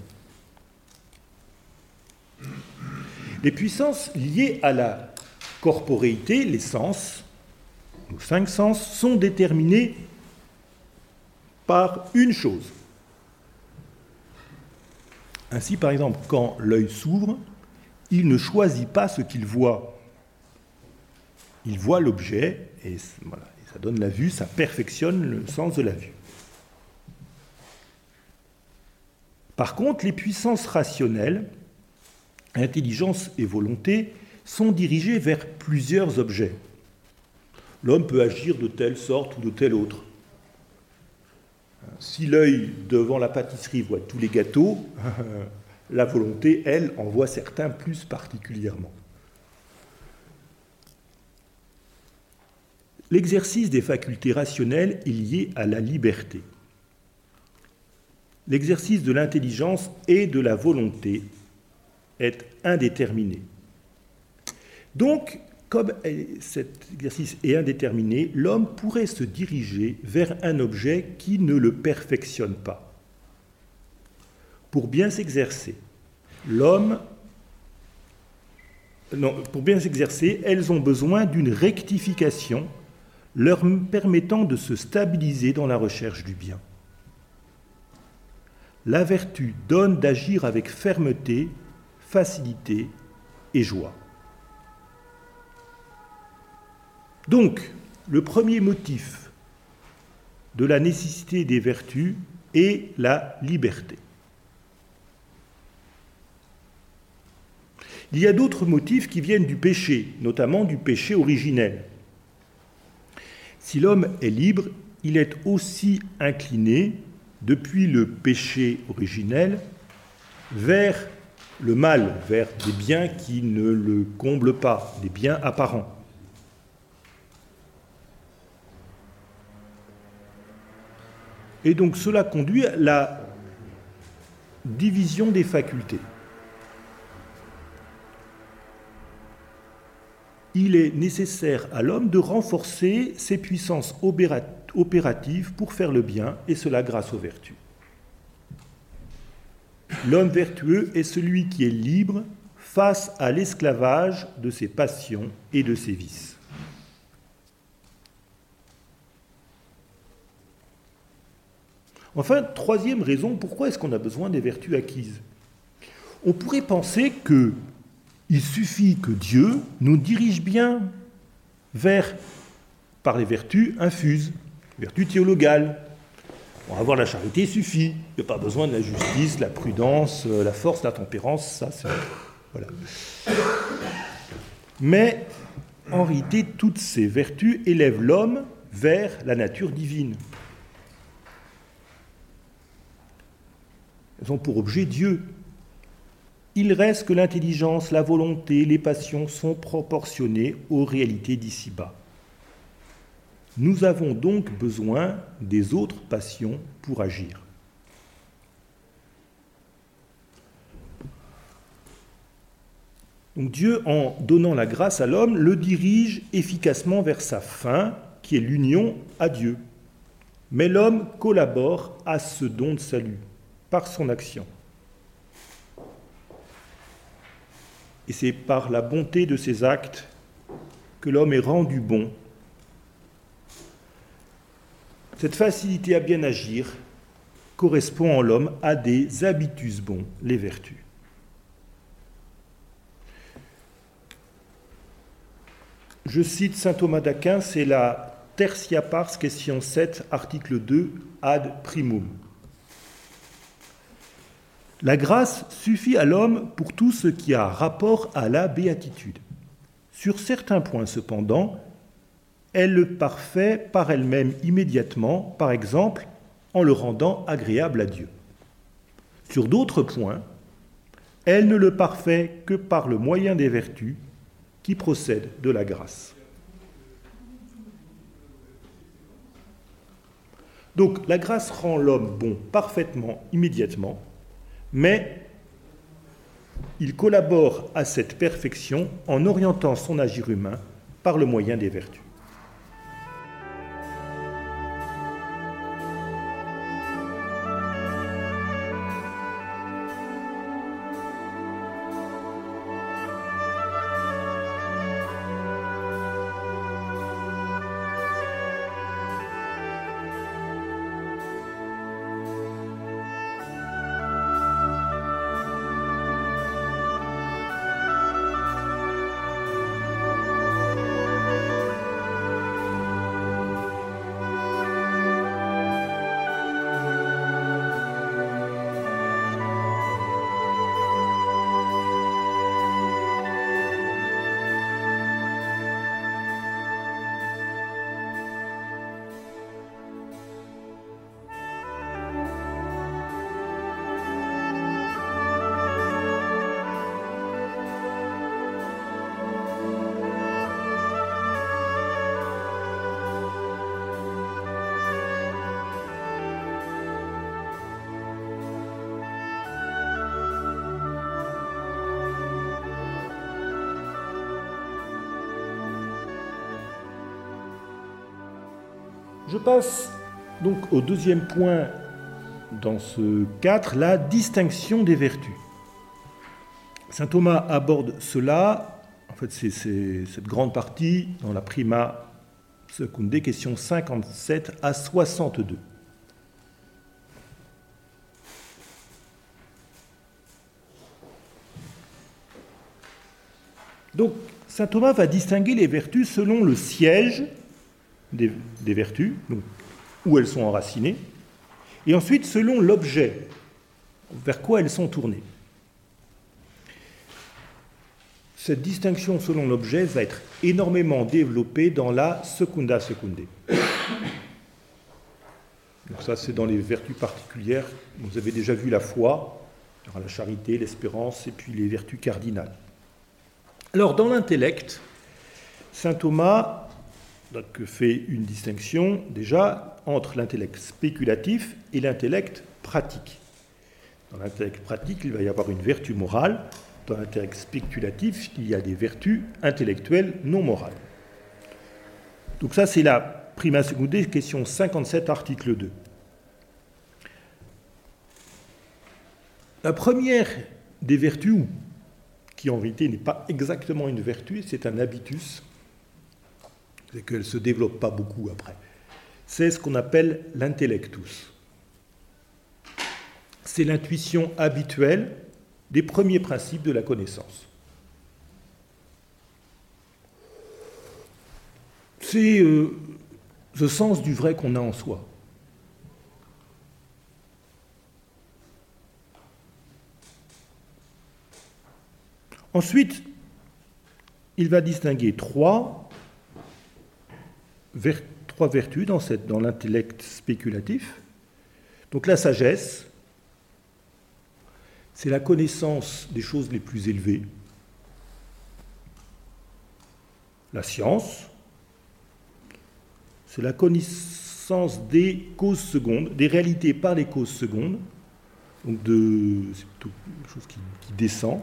Les puissances liées à la corporéité, les sens, nos cinq sens, sont déterminées par une chose. Ainsi, par exemple, quand l'œil s'ouvre, il ne choisit pas ce qu'il voit. Il voit l'objet et ça donne la vue, ça perfectionne le sens de la vue. Par contre, les puissances rationnelles, intelligence et volonté, sont dirigées vers plusieurs objets. L'homme peut agir de telle sorte ou de telle autre. Si l'œil devant la pâtisserie voit tous les gâteaux, la volonté, elle, en voit certains plus particulièrement. L'exercice des facultés rationnelles est lié à la liberté. L'exercice de l'intelligence et de la volonté est indéterminé. Donc, comme cet exercice est indéterminé, l'homme pourrait se diriger vers un objet qui ne le perfectionne pas. Pour bien s'exercer, l'homme pour bien s'exercer, elles ont besoin d'une rectification leur permettant de se stabiliser dans la recherche du bien. La vertu donne d'agir avec fermeté, facilité et joie. Donc, le premier motif de la nécessité des vertus est la liberté. Il y a d'autres motifs qui viennent du péché, notamment du péché originel. Si l'homme est libre, il est aussi incliné, depuis le péché originel, vers le mal, vers des biens qui ne le comblent pas, des biens apparents. Et donc cela conduit à la division des facultés. il est nécessaire à l'homme de renforcer ses puissances opératives pour faire le bien, et cela grâce aux vertus. L'homme vertueux est celui qui est libre face à l'esclavage de ses passions et de ses vices. Enfin, troisième raison, pourquoi est-ce qu'on a besoin des vertus acquises? On pourrait penser que il suffit que Dieu nous dirige bien vers, par les vertus infuses, vertus théologales. Bon, avoir la charité suffit. Il n'y a pas besoin de la justice, la prudence, euh, la force, la tempérance. Ça, Voilà. Mais en réalité, toutes ces vertus élèvent l'homme vers la nature divine. Elles ont pour objet Dieu. Il reste que l'intelligence, la volonté, les passions sont proportionnées aux réalités d'ici-bas. Nous avons donc besoin des autres passions pour agir. Donc Dieu, en donnant la grâce à l'homme, le dirige efficacement vers sa fin, qui est l'union à Dieu. Mais l'homme collabore à ce don de salut par son action. Et c'est par la bonté de ses actes que l'homme est rendu bon. Cette facilité à bien agir correspond en l'homme à des habitus bons, les vertus. Je cite saint Thomas d'Aquin, c'est la Tertia Pars, question 7, article 2, ad primum. La grâce suffit à l'homme pour tout ce qui a rapport à la béatitude. Sur certains points, cependant, elle le parfait par elle-même immédiatement, par exemple en le rendant agréable à Dieu. Sur d'autres points, elle ne le parfait que par le moyen des vertus, qui procède de la grâce. Donc la grâce rend l'homme bon parfaitement, immédiatement, mais il collabore à cette perfection en orientant son agir humain par le moyen des vertus. Passe donc au deuxième point dans ce 4, la distinction des vertus. Saint Thomas aborde cela, en fait c'est cette grande partie dans la prima secunde, question 57 à 62. Donc, saint Thomas va distinguer les vertus selon le siège des, vertus, où elles sont enracinées, et ensuite selon l'objet, vers quoi elles sont tournées. Cette distinction selon l'objet va être énormément développée dans la secunda secunde. Donc ça, c'est dans les vertus particulières. Vous avez déjà vu la foi, la charité, l'espérance, et puis les vertus cardinales. Alors, dans l'intellect, saint Thomas donc, fait une distinction déjà entre l'intellect spéculatif et l'intellect pratique. Dans l'intellect pratique, il va y avoir une vertu morale. Dans l'intellect spéculatif, il y a des vertus intellectuelles non morales. Donc ça, c'est la prima seconde, question 57, article 2. La première des vertus, qui en vérité n'est pas exactement une vertu, c'est un habitus, c'est qu'elle ne se développe pas beaucoup après. C'est ce qu'on appelle l'intellectus. C'est l'intuition habituelle des premiers principes de la connaissance. C'est euh, le sens du vrai qu'on a en soi. Ensuite, il va distinguer trois, trois vertus dans, l'intellect spéculatif. Donc la sagesse, c'est la connaissance des choses les plus élevées. La science, c'est la connaissance des causes secondes, des réalités par les causes secondes. Donc de, c'est plutôt quelque chose qui, qui descend.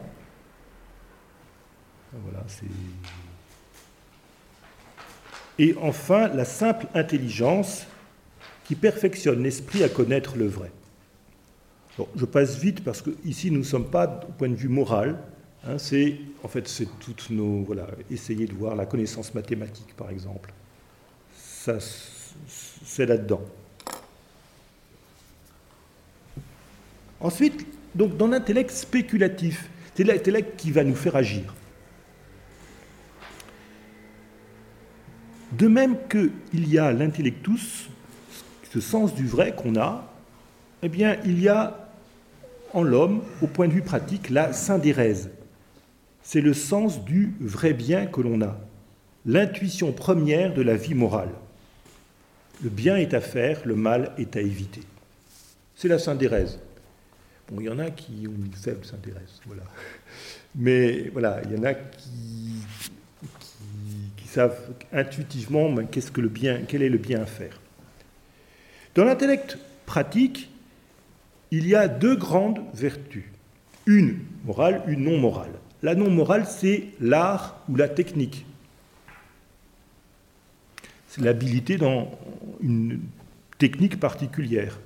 Voilà, c'est et enfin, la simple intelligence qui perfectionne l'esprit à connaître le vrai. je passe vite parce que ici nous ne sommes pas au point de vue moral. Hein, c'est en fait c'est toutes nos voilà essayer de voir la connaissance mathématique par exemple. Ça c'est là-dedans. Ensuite, donc dans l'intellect spéculatif, c'est l'intellect qui va nous faire agir. De même qu'il y a l'intellectus, ce sens du vrai qu'on a, eh bien, il y a en l'homme, au point de vue pratique, la syndérèse. C'est le sens du vrai bien que l'on a, l'intuition première de la vie morale. Le bien est à faire, le mal est à éviter. C'est la syndérèse. Bon, il y en a qui ont une faible syndérèse, voilà. Mais voilà, il y en a qui savent intuitivement qu'est-ce que le bien, quel est le bien à faire. Dans l'intellect pratique, il y a deux grandes vertus, une morale, une non morale. La non morale, c'est l'art ou la technique. C'est l'habilité dans une technique particulière.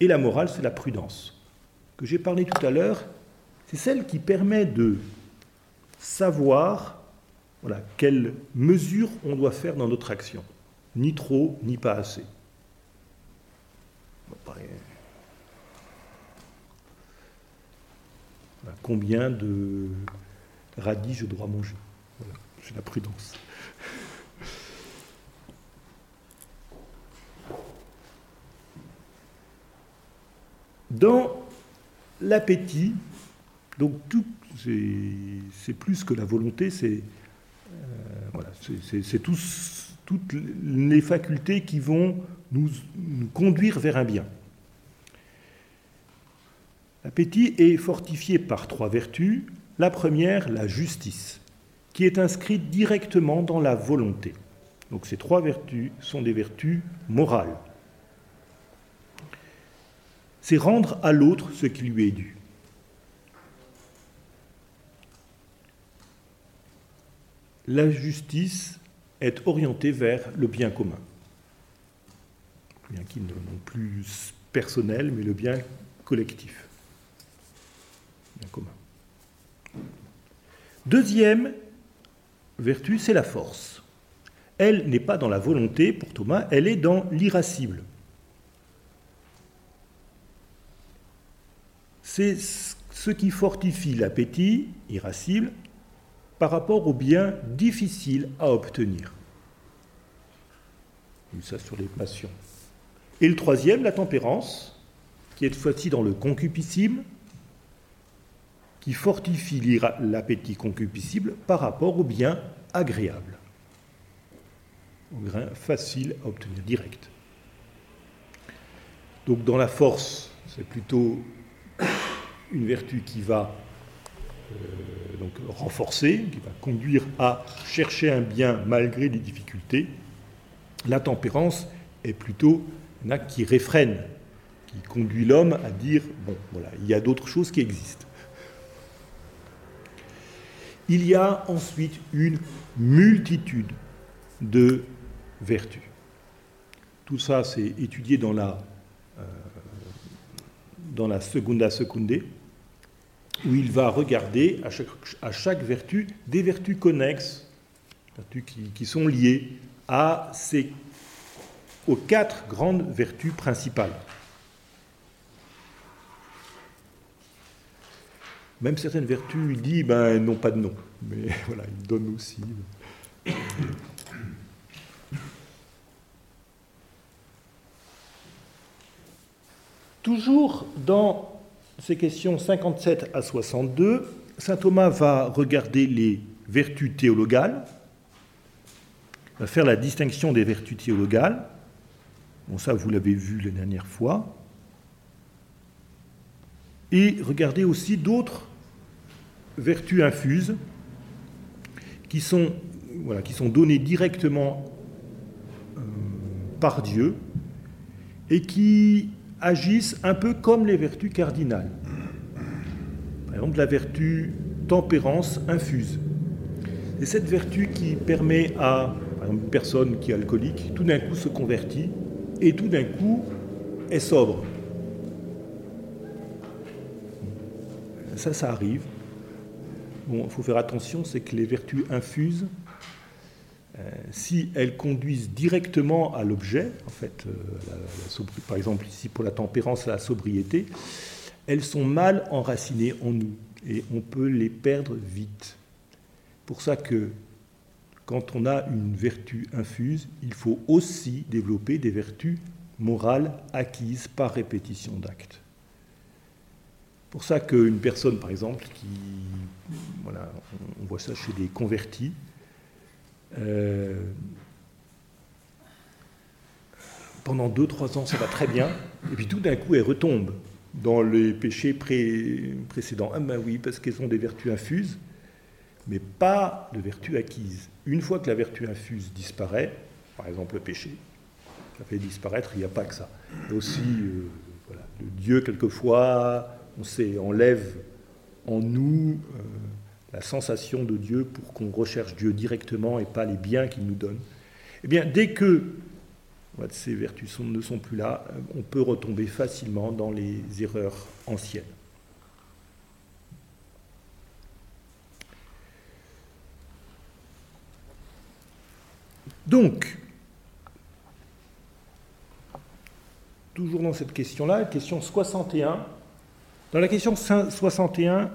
Et la morale, c'est la prudence. Que j'ai parlé tout à l'heure, c'est celle qui permet de savoir voilà, quelle mesure on doit faire dans notre action? Ni trop, ni pas assez. combien de radis je dois manger? C'est la prudence. Dans l'appétit, donc tout, c'est plus que la volonté, c'est voilà, c'est toutes les facultés qui vont nous, conduire vers un bien. L'appétit est fortifié par trois vertus. La première, la justice, qui est inscrite directement dans la volonté. Donc ces trois vertus sont des vertus morales. C'est rendre à l'autre ce qui lui est dû. La justice est orientée vers le bien commun. Le bien qui non plus personnel, mais le bien collectif. Deuxième vertu, c'est la force. Elle n'est pas dans la volonté pour Thomas, elle est dans l'irascible. C'est ce qui fortifie l'appétit irascible par rapport aux biens difficiles à obtenir. ça sur les passions. Et le troisième, la tempérance, qui est cette fois-ci dans le concupiscible, qui fortifie l'appétit concupiscible par rapport aux biens agréables, aux biens faciles à obtenir, direct. Donc dans la force, c'est plutôt une vertu qui va donc renforcée, qui va conduire à chercher un bien malgré les difficultés. La tempérance est plutôt un acte qui réfrène, qui conduit l'homme à dire bon, voilà, il y a d'autres choses qui existent. Il y a ensuite une multitude de vertus. Tout ça, c'est étudié dans la, euh, dans la Secunde, où il va regarder à chaque, vertu des vertus connexes, vertus qui, sont liées à ces, aux quatre grandes vertus principales. Même certaines vertus, il dit, ben, elles n'ont pas de nom, mais voilà, il donne aussi. Toujours dans ces questions 57 à 62, saint Thomas va regarder les vertus théologales, va faire la distinction des vertus théologales. Bon, ça, vous l'avez vu la dernière fois. Et regarder aussi d'autres vertus infuses qui sont, voilà, qui sont données directement euh, par Dieu et qui agissent un peu comme les vertus cardinales. Par exemple, la vertu tempérance infuse. C'est cette vertu qui permet à une personne qui est alcoolique, tout d'un coup se convertit et tout d'un coup est sobre. Ça, ça arrive. Bon, il faut faire attention, c'est que les vertus infuses, si elles conduisent directement à l'objet, en fait, euh, par exemple ici pour la tempérance, la sobriété, elles sont mal enracinées en nous et on peut les perdre vite. Pour ça que quand on a une vertu infuse, il faut aussi développer des vertus morales acquises par répétition d'actes. Pour ça qu'une personne, par exemple, qui, voilà, on voit ça chez des convertis, euh, pendant 2-3 ans, ça va très bien, et puis tout d'un coup, elle retombe dans les péchés précédents. Ah ben oui, parce qu'elles ont des vertus infuses, mais pas de vertus acquises. Une fois que la vertu infuse disparaît, par exemple le péché, ça fait disparaître, il n'y a pas que ça. A aussi euh, voilà, le Dieu, quelquefois, on sait, enlève en nous euh, la sensation de Dieu pour qu'on recherche Dieu directement et pas les biens qu'il nous donne. Eh bien, dès que ces vertus ne sont plus là, euh, on peut retomber facilement dans les erreurs anciennes. Donc, toujours dans cette question-là, question 61. Dans la question 61,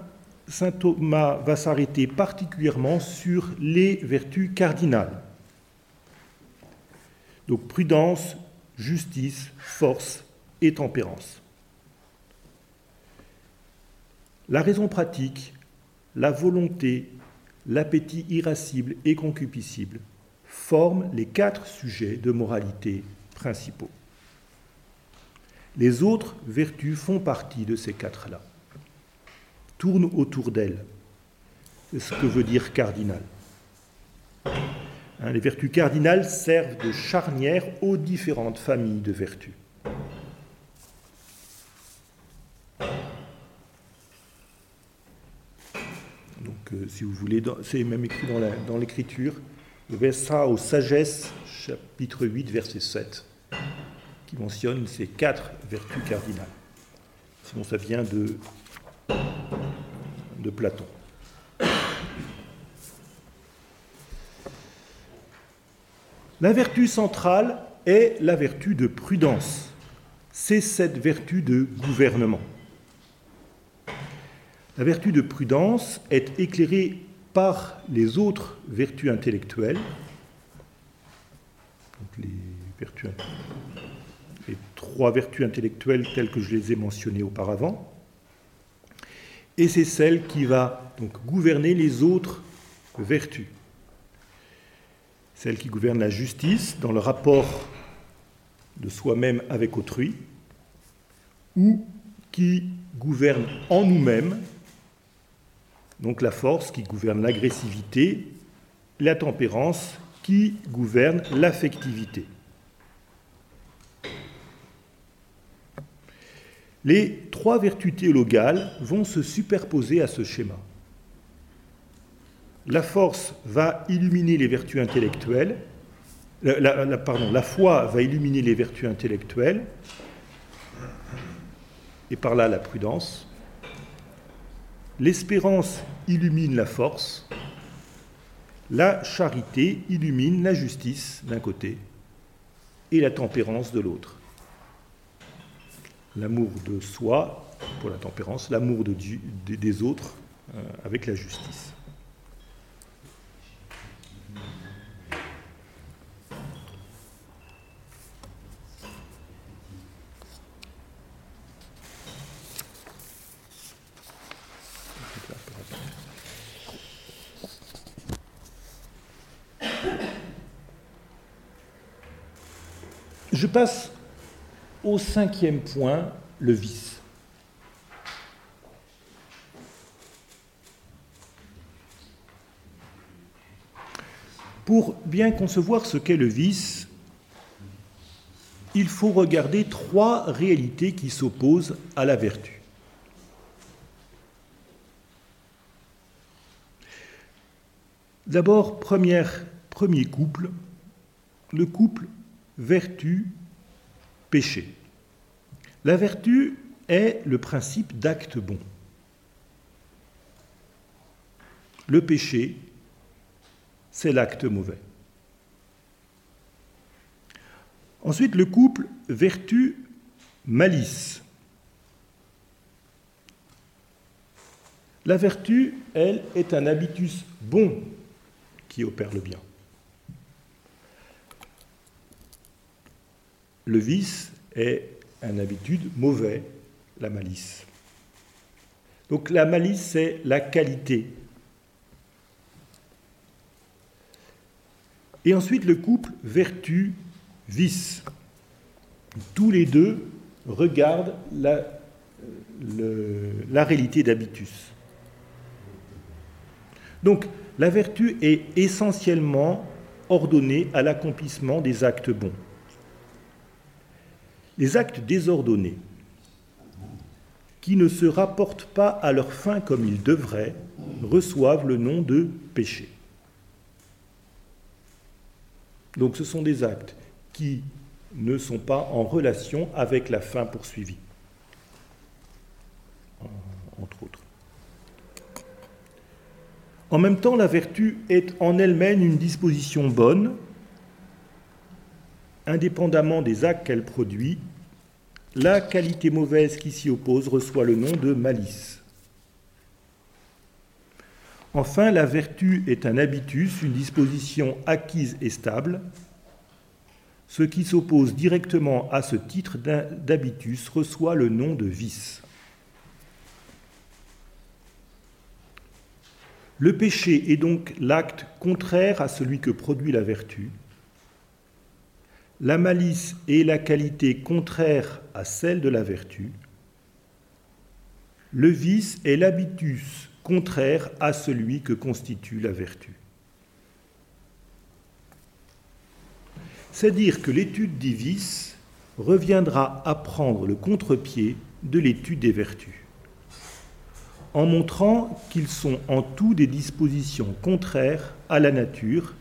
saint Thomas va s'arrêter particulièrement sur les vertus cardinales. Donc prudence, justice, force et tempérance. La raison pratique, la volonté, l'appétit irascible et concupiscible forment les quatre sujets de moralité principaux. Les autres vertus font partie de ces quatre-là, tournent autour d'elles. C'est ce que veut dire cardinal. Hein, les vertus cardinales servent de charnière aux différentes familles de vertus. Donc, euh, si vous voulez, c'est même écrit dans l'écriture, le verset aux Sagesse, chapitre 8, verset 7, qui mentionne ces quatre vertus cardinales. Sinon, ça vient de, de Platon. La vertu centrale est la vertu de prudence. C'est cette vertu de gouvernement. La vertu de prudence est éclairée par les autres vertus intellectuelles, les, trois vertus intellectuelles telles que je les ai mentionnées auparavant, et c'est celle qui va donc gouverner les autres vertus celle qui gouverne la justice dans le rapport de soi-même avec autrui, ou qui gouverne en nous-mêmes, donc la force qui gouverne l'agressivité, la tempérance qui gouverne l'affectivité. Les trois vertus théologales vont se superposer à ce schéma la force va illuminer les vertus intellectuelles, la, foi va illuminer les vertus intellectuelles, et par là la prudence. L'espérance illumine la force, la charité illumine la justice d'un côté et la tempérance de l'autre l'amour de soi pour la tempérance, l'amour des autres euh, avec la justice. Je passe au cinquième point, le vice. Pour bien concevoir ce qu'est le vice, il faut regarder trois réalités qui s'opposent à la vertu. D'abord, premier couple, le couple vertu-péché. La vertu est le principe d'acte bon. Le péché c'est l'acte mauvais. Ensuite, le couple vertu-malice. La vertu, elle, est un habitus bon qui opère le bien. Le vice est un habitude mauvais, la malice. Donc la malice, c'est la qualité Et ensuite le couple vertu-vice. Tous les deux regardent la, la réalité d'habitus. Donc la vertu est essentiellement ordonnée à l'accomplissement des actes bons. Les actes désordonnés, qui ne se rapportent pas à leur fin comme ils devraient, reçoivent le nom de péché. Donc ce sont des actes qui ne sont pas en relation avec la fin poursuivie, entre autres. En même temps, la vertu est en elle-même une disposition bonne, indépendamment des actes qu'elle produit. La qualité mauvaise qui s'y oppose reçoit le nom de malice. Enfin, la vertu est un habitus, une disposition acquise et stable. Ce qui s'oppose directement à ce titre d'habitus reçoit le nom de vice. Le péché est donc l'acte contraire à celui que produit la vertu. La malice est la qualité contraire à celle de la vertu. Le vice est l'habitus contraire à celui que constitue la vertu. C'est dire que l'étude des vices reviendra à prendre le contre-pied de l'étude des vertus, en montrant qu'ils sont en tout des dispositions contraires à la nature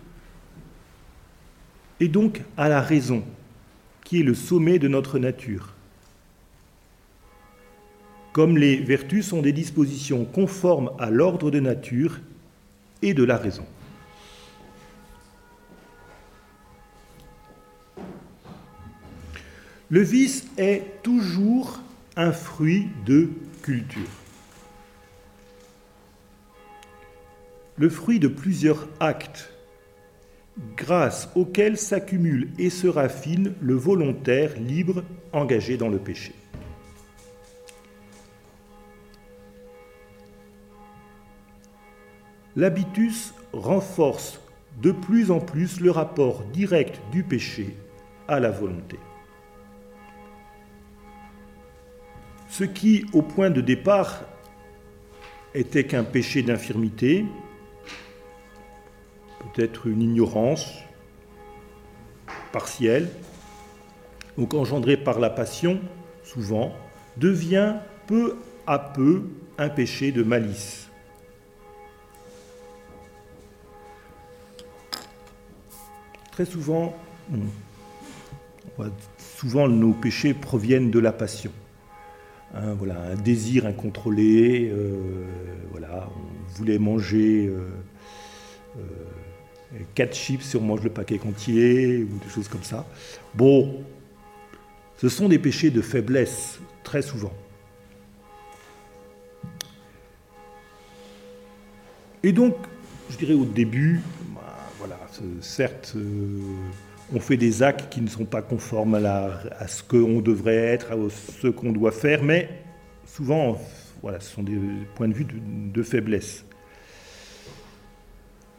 et donc à la raison, qui est le sommet de notre nature comme les vertus sont des dispositions conformes à l'ordre de nature et de la raison. Le vice est toujours un fruit de culture. Le fruit de plusieurs actes grâce auxquels s'accumule et se raffine le volontaire libre engagé dans le péché. l'habitus renforce de plus en plus le rapport direct du péché à la volonté. Ce qui, au point de départ, était qu'un péché d'infirmité, peut-être une ignorance partielle, donc engendrée par la passion, souvent, devient peu à peu un péché de malice très souvent, souvent nos péchés proviennent de la passion. Hein, voilà, un désir incontrôlé, euh, voilà, on voulait manger euh, euh, quatre chips et on mange le paquet entier, ou des choses comme ça. Bon, ce sont des péchés de faiblesse, très souvent. Et donc, je dirais au début, certes, euh, on fait des actes qui ne sont pas conformes à, ce qu'on devrait être, à ce qu'on doit faire, mais souvent, voilà, ce sont des points de vue de, faiblesse.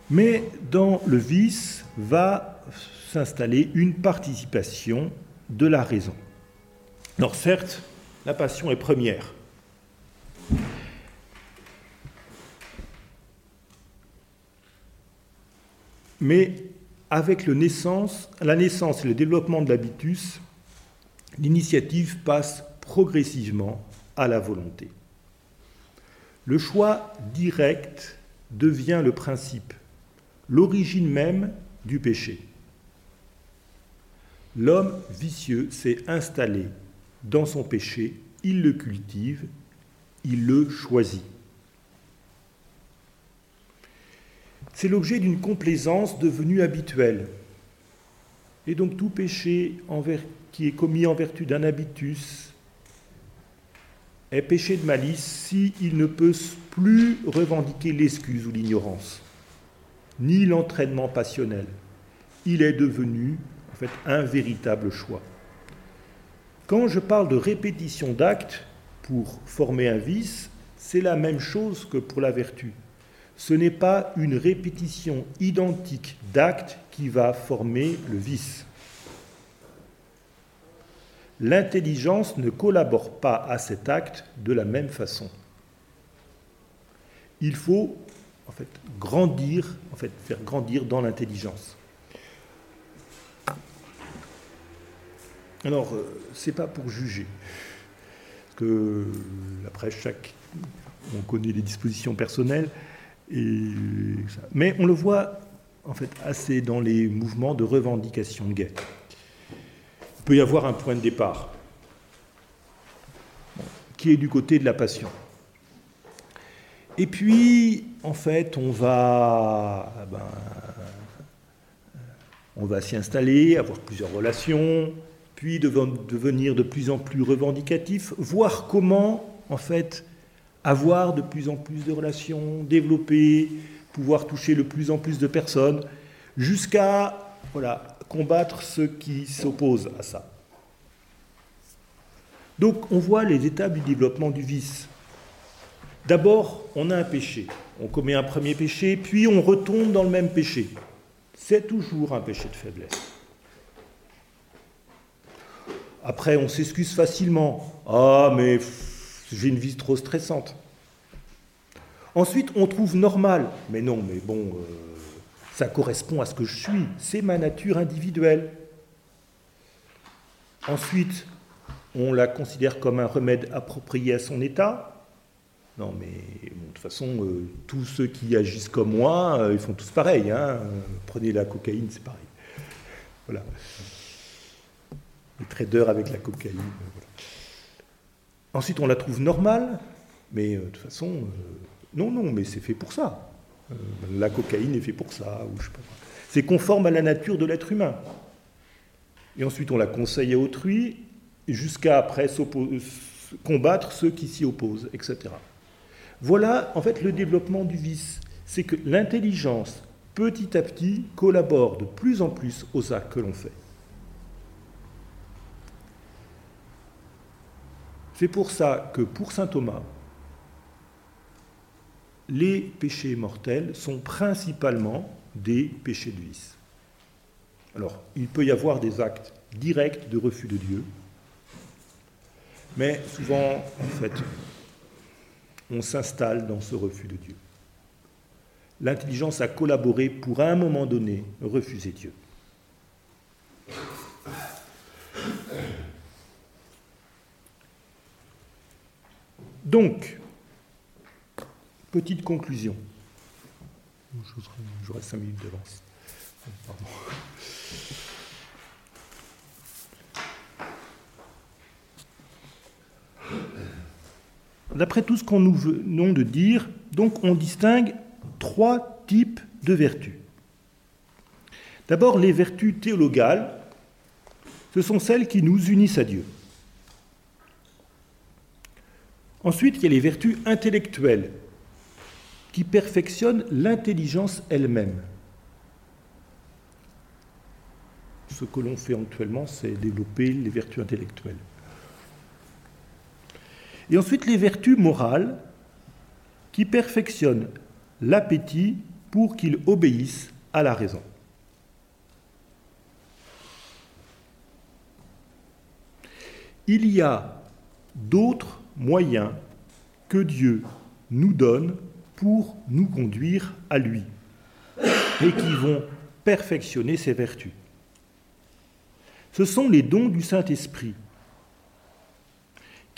Mais dans le vice va s'installer une participation de la raison. Alors certes, la passion est première. Mais avec la naissance et le développement de l'habitus, l'initiative passe progressivement à la volonté. Le choix direct devient le principe, l'origine même du péché. L'homme vicieux s'est installé dans son péché, il le cultive, il le choisit. C'est l'objet d'une complaisance devenue habituelle. Et donc tout péché qui est commis en vertu d'un habitus est péché de malice s'il ne peut plus revendiquer l'excuse ou l'ignorance, ni l'entraînement passionnel. Il est devenu en fait un véritable choix. Quand je parle de répétition d'actes pour former un vice, c'est la même chose que pour la vertu. Ce n'est pas une répétition identique d'actes qui va former le vice. L'intelligence ne collabore pas à cet acte de la même façon. Il faut en fait grandir, en fait faire grandir dans l'intelligence. Alors, euh, c'est pas pour juger, parce que après chaque, on connaît les dispositions personnelles, et mais on le voit en fait assez dans les mouvements de revendication gay. Il peut y avoir un point de départ qui est du côté de la passion. Et puis, en fait, on va, eh ben, on va s'y installer, avoir plusieurs relations, puis devenir de plus en plus revendicatif, voir comment, en fait, avoir de plus en plus de relations, développer, pouvoir toucher le plus en plus de personnes, jusqu'à combattre ceux qui s'opposent à ça. Donc on voit les étapes du développement du vice. D'abord, on a un péché. On commet un premier péché, puis on retombe dans le même péché. C'est toujours un péché de faiblesse. Après, on s'excuse facilement. Ah, mais j'ai une vie trop stressante. Ensuite, on trouve normal. Mais non, mais bon, euh, ça correspond à ce que je suis. C'est ma nature individuelle. Ensuite, on la considère comme un remède approprié à son état. Non, mais de toute façon, euh, tous ceux qui agissent comme moi, euh, ils font tous pareil. Hein. Prenez la cocaïne, c'est pareil. Voilà les traders avec la cocaïne. Euh, Ensuite, on la trouve normale, mais de toute façon, non, non, mais c'est fait pour ça. la cocaïne est fait pour ça, ou je sais pas. C'est conforme à la nature de l'être humain. Et ensuite, on la conseille à autrui, jusqu'à après combattre ceux qui s'y opposent, etc. Voilà, en fait, le développement du vice. C'est que l'intelligence, petit à petit, collabore de plus en plus aux actes que l'on fait. C'est pour ça que pour saint Thomas, les péchés mortels sont principalement des péchés de vice. Alors, il peut y avoir des actes directs de refus de Dieu, mais souvent, en fait, on s'installe dans ce refus de Dieu. L'intelligence a collaboré pour, à un moment donné, refuser Dieu. Donc, petite conclusion. J'aurai cinq minutes d'avance. D'après tout ce qu'on nous venons de dire, on distingue trois types de vertus. D'abord, les vertus théologales, ce sont celles qui nous unissent à Dieu. Ensuite, il y a les vertus intellectuelles qui perfectionnent l'intelligence elle-même. Ce que l'on fait actuellement, c'est développer les vertus intellectuelles. Et ensuite, les vertus morales qui perfectionnent l'appétit pour qu'il obéisse à la raison. il y a d'autres moyens que Dieu nous donne pour nous conduire à lui et qui vont perfectionner ses vertus. Ce sont les dons du Saint-Esprit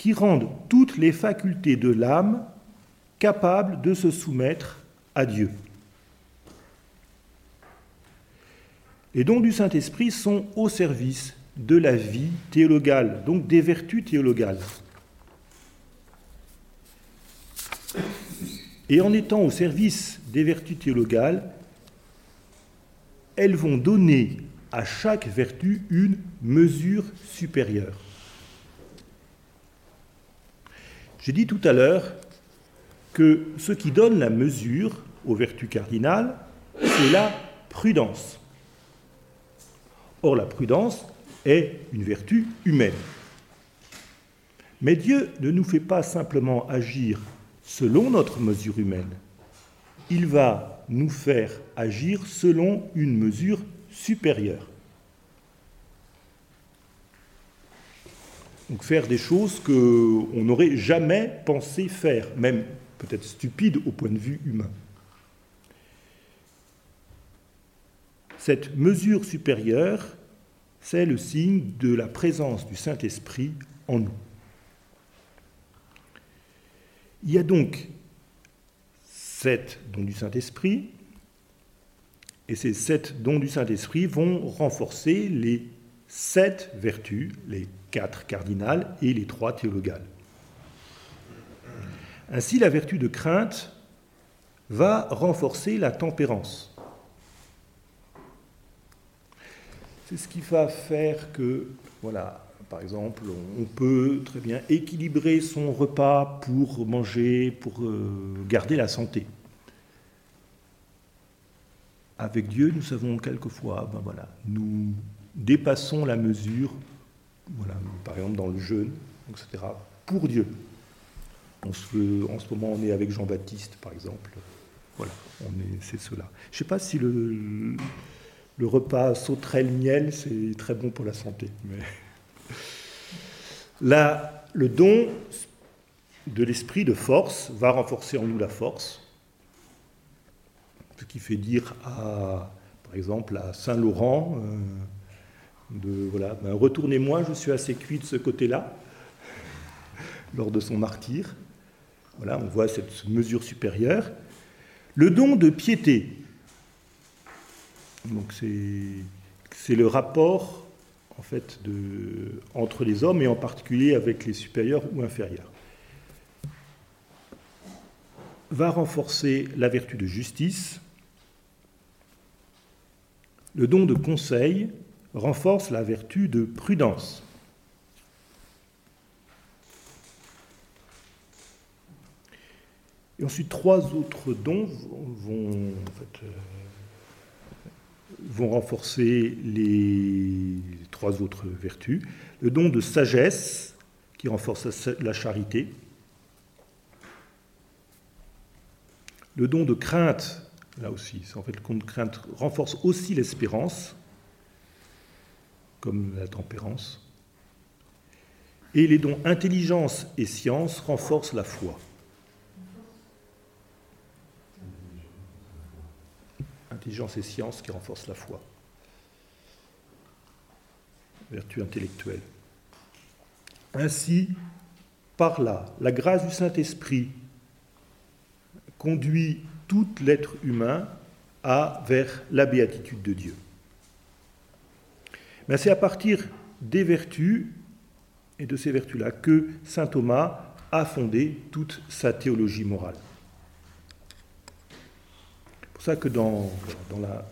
qui rendent toutes les facultés de l'âme capables de se soumettre à Dieu. Les dons du Saint-Esprit sont au service de la vie théologale, donc des vertus théologales. Et en étant au service des vertus théologales, elles vont donner à chaque vertu une mesure supérieure. J'ai dit tout à l'heure que ce qui donne la mesure aux vertus cardinales, c'est la prudence. Or, la prudence est une vertu humaine. Mais Dieu ne nous fait pas simplement agir selon notre mesure humaine. Il va nous faire agir selon une mesure supérieure. Donc faire des choses qu'on n'aurait jamais pensé faire, même peut-être stupides au point de vue humain. Cette mesure supérieure, c'est le signe de la présence du Saint-Esprit en nous. Il y a donc sept dons du Saint-Esprit, et ces sept dons du Saint-Esprit vont renforcer les sept vertus, les quatre cardinales et les trois théologales. Ainsi, la vertu de crainte va renforcer la tempérance. C'est ce qui va faire que, voilà, par exemple, on peut très bien équilibrer son repas pour manger, pour euh, garder la santé. Avec Dieu, nous savons quelquefois, ben voilà, nous dépassons la mesure, voilà, par exemple dans le jeûne, etc., pour Dieu. en ce moment, on est avec Jean-Baptiste, par exemple. Voilà, c'est cela. Je ne sais pas si le, le repas sauterelle miel, c'est très bon pour la santé. Là, le don de l'esprit de force va renforcer en nous la force, ce qui fait dire à, par exemple, à Saint Laurent, euh, de voilà, ben, retournez-moi, je suis assez cuit de ce côté-là, lors de son martyr. Voilà, on voit cette mesure supérieure. Le don de piété, donc c'est le rapport en fait entre les hommes et en particulier avec les supérieurs ou inférieurs. Va renforcer la vertu de justice. Le don de conseil renforce la vertu de prudence. Et ensuite, trois autres dons vont, euh, renforcer les trois autres vertus. Le don de sagesse, qui renforce la charité. Le don de crainte, là aussi, en fait le don de crainte renforce aussi l'espérance comme la tempérance. Et les dons intelligence et science renforcent la foi. Intelligence et science qui renforcent la foi. Vertu intellectuelle. Ainsi, par là, la grâce du Saint-Esprit conduit tout l'être humain à vers la béatitude de Dieu. Mais c'est à partir des vertus et de ces vertus-là que saint Thomas a fondé toute sa théologie morale. C'est pour ça que dans, la,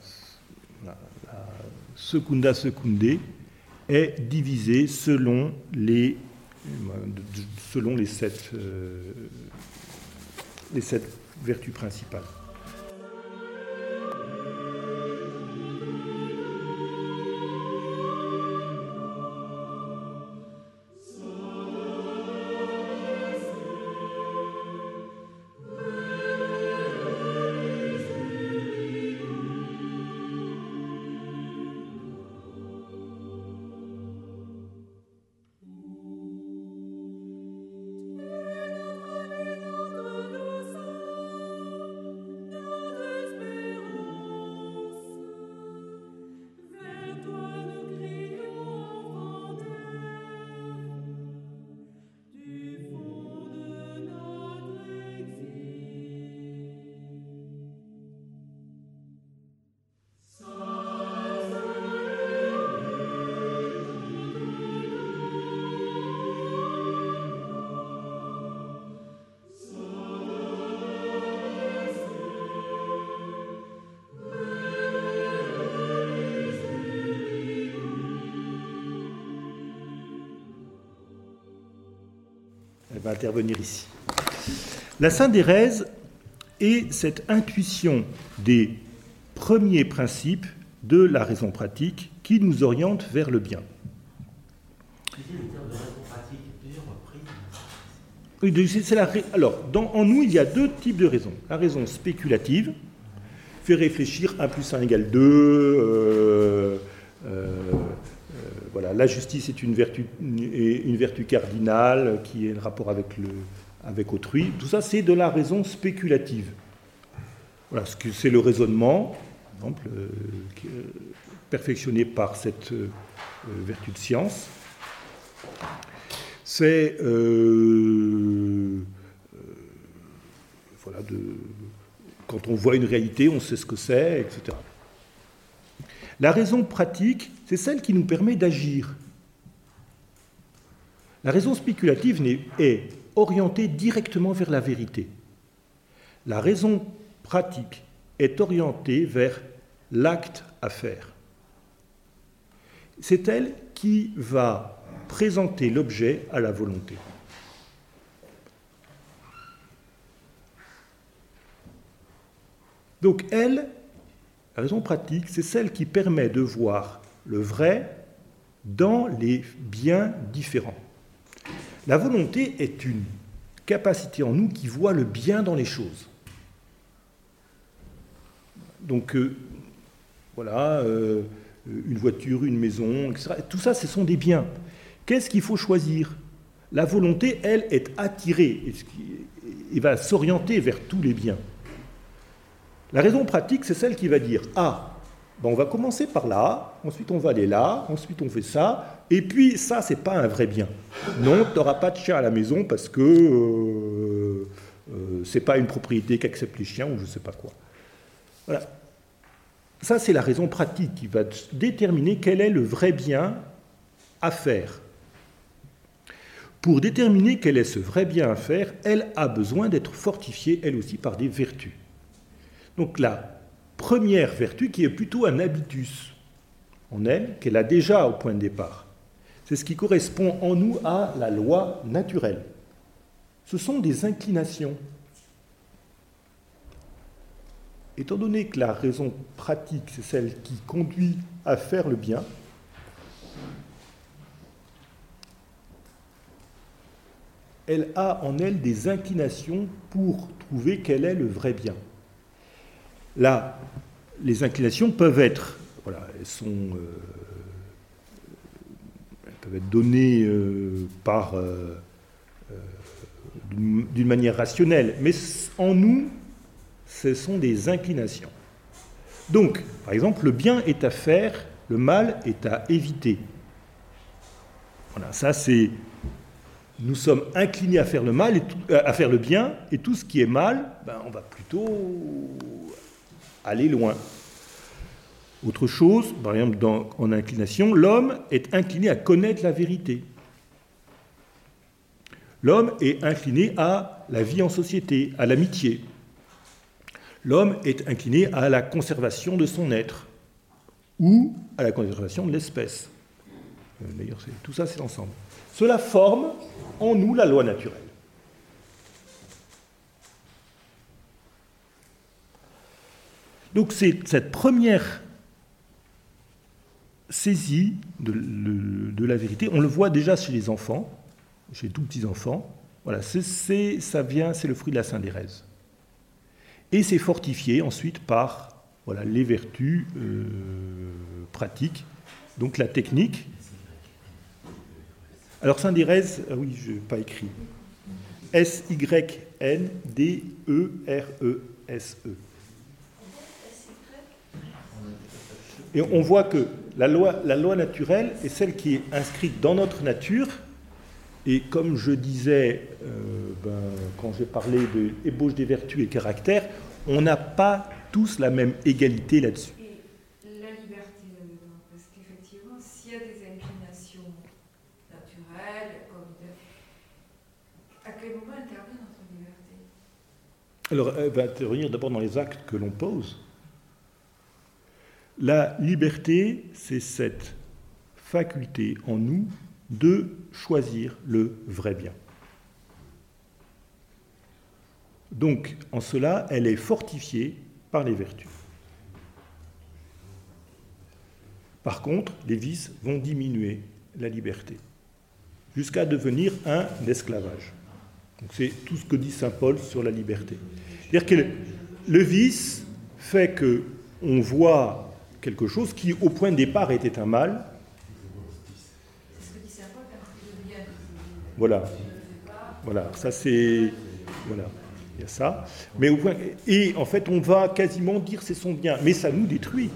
Secunda Secunde est divisée selon euh, les sept vertus principales. Intervenir ici. La synthérèse est cette intuition des premiers principes de la raison pratique qui nous oriente vers le bien. la, alors, en nous, il y a deux types de raisons. La raison spéculative, fait réfléchir 1 plus 1 égale 2, euh, euh, voilà, la justice est une vertu, cardinale qui est le rapport avec, le, avec autrui. Tout ça, c'est de la raison spéculative. Voilà, c'est le raisonnement, par exemple, euh, perfectionné par cette vertu de science c'est euh, euh, voilà, quand on voit une réalité, on sait ce que c'est, etc. La raison pratique, c'est celle qui nous permet d'agir. La raison spéculative est orientée directement vers la vérité. La raison pratique est orientée vers l'acte à faire. C'est elle qui va présenter l'objet à la volonté. Donc elle, raison pratique, c'est celle qui permet de voir le vrai dans les biens différents. La volonté est une capacité en nous qui voit le bien dans les choses. Donc euh, voilà, euh, une voiture, une maison, etc. Tout ça, ce sont des biens. Qu'est-ce qu'il faut choisir? La volonté, elle, est attirée et va s'orienter vers tous les biens. La raison pratique, c'est celle qui va dire Ah, ben on va commencer par là, ensuite on va aller là, ensuite on fait ça, et puis ça, c'est pas un vrai bien. Non, tu n'auras pas de chien à la maison parce que euh, euh, c'est pas une propriété qu'acceptent les chiens ou je ne sais pas quoi. Voilà. Ça, c'est la raison pratique qui va déterminer quel est le vrai bien à faire. Pour déterminer quel est ce vrai bien à faire, elle a besoin d'être fortifiée, elle aussi, par des vertus. Donc la première vertu, qui est plutôt un habitus en elle, qu'elle a déjà au point de départ, c'est ce qui correspond en nous à la loi naturelle. Ce sont des inclinations. Étant donné que la raison pratique, c'est celle qui conduit à faire le bien, elle a en elle des inclinations pour trouver quel est le vrai bien. Là, les inclinations peuvent être, voilà, elles sont, euh, données euh, par euh, d'une manière rationnelle, mais en nous, ce sont des inclinations. Donc, par exemple, le bien est à faire, le mal est à éviter. Voilà, ça c'est nous sommes inclinés à faire le mal, et à faire le bien, et tout ce qui est mal, ben, on va plutôt aller loin. Autre chose, par exemple en inclination, l'homme est incliné à connaître la vérité. L'homme est incliné à la vie en société, à l'amitié. L'homme est incliné à la conservation de son être ou à la conservation de l'espèce. Euh, d'ailleurs, tout ça, c'est ensemble. Cela forme en nous la loi naturelle. Donc c'est cette première saisie de, la vérité, on le voit déjà chez les enfants, chez les tout petits enfants. Voilà, c'est, ça vient, c'est le fruit de la syndérèse. Et c'est fortifié ensuite par voilà, les vertus euh, pratiques, donc la technique alors Saint-Dérèse, ah oui, je n'ai pas écrit. S-Y-N-D-E-R-E-S-E. Et on voit que la loi, la loi naturelle est celle qui est inscrite dans notre nature. Et comme je disais euh, ben, quand j'ai parlé de ébauche des vertus et caractères, on n'a pas tous la même égalité là-dessus. Alors, elle va intervenir d'abord dans les actes que l'on pose. La liberté, c'est cette faculté en nous de choisir le vrai bien. Donc, en cela, elle est fortifiée par les vertus. Par contre, les vices vont diminuer la liberté, jusqu'à devenir un esclavage. C'est tout ce que dit Saint Paul sur la liberté. C'est-à-dire que le vice fait que on voit quelque chose qui, au point de départ, était un mal. Voilà. Voilà, ça c'est. Voilà, il y a ça. Mais au point... Et en fait, on va quasiment dire c'est son bien, mais ça nous détruit.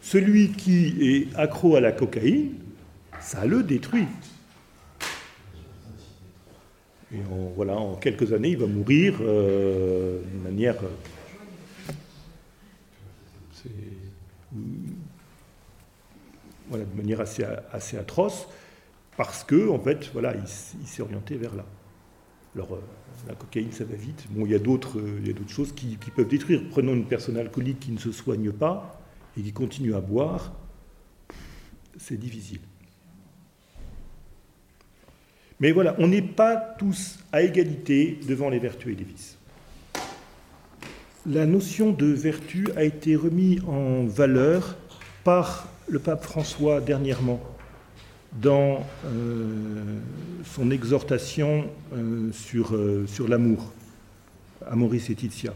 Celui qui est accro à la cocaïne, ça le détruit. Et voilà, en quelques années, il va mourir euh, d'une manière. Voilà, de manière assez, assez atroce, parce que en fait, voilà, il, s'est orienté vers là. Alors, euh, la cocaïne, ça va vite. Bon, il y a d'autres, il y a d'autres choses qui, qui, peuvent détruire. Prenons une personne alcoolique qui ne se soigne pas et qui continue à boire, c'est difficile. Mais voilà, on n'est pas tous à égalité devant les vertus et les vices. La notion de vertu a été remise en valeur par le pape François dernièrement dans euh, son exhortation euh, sur, euh, sur l'amour, à Maurice Laetitia.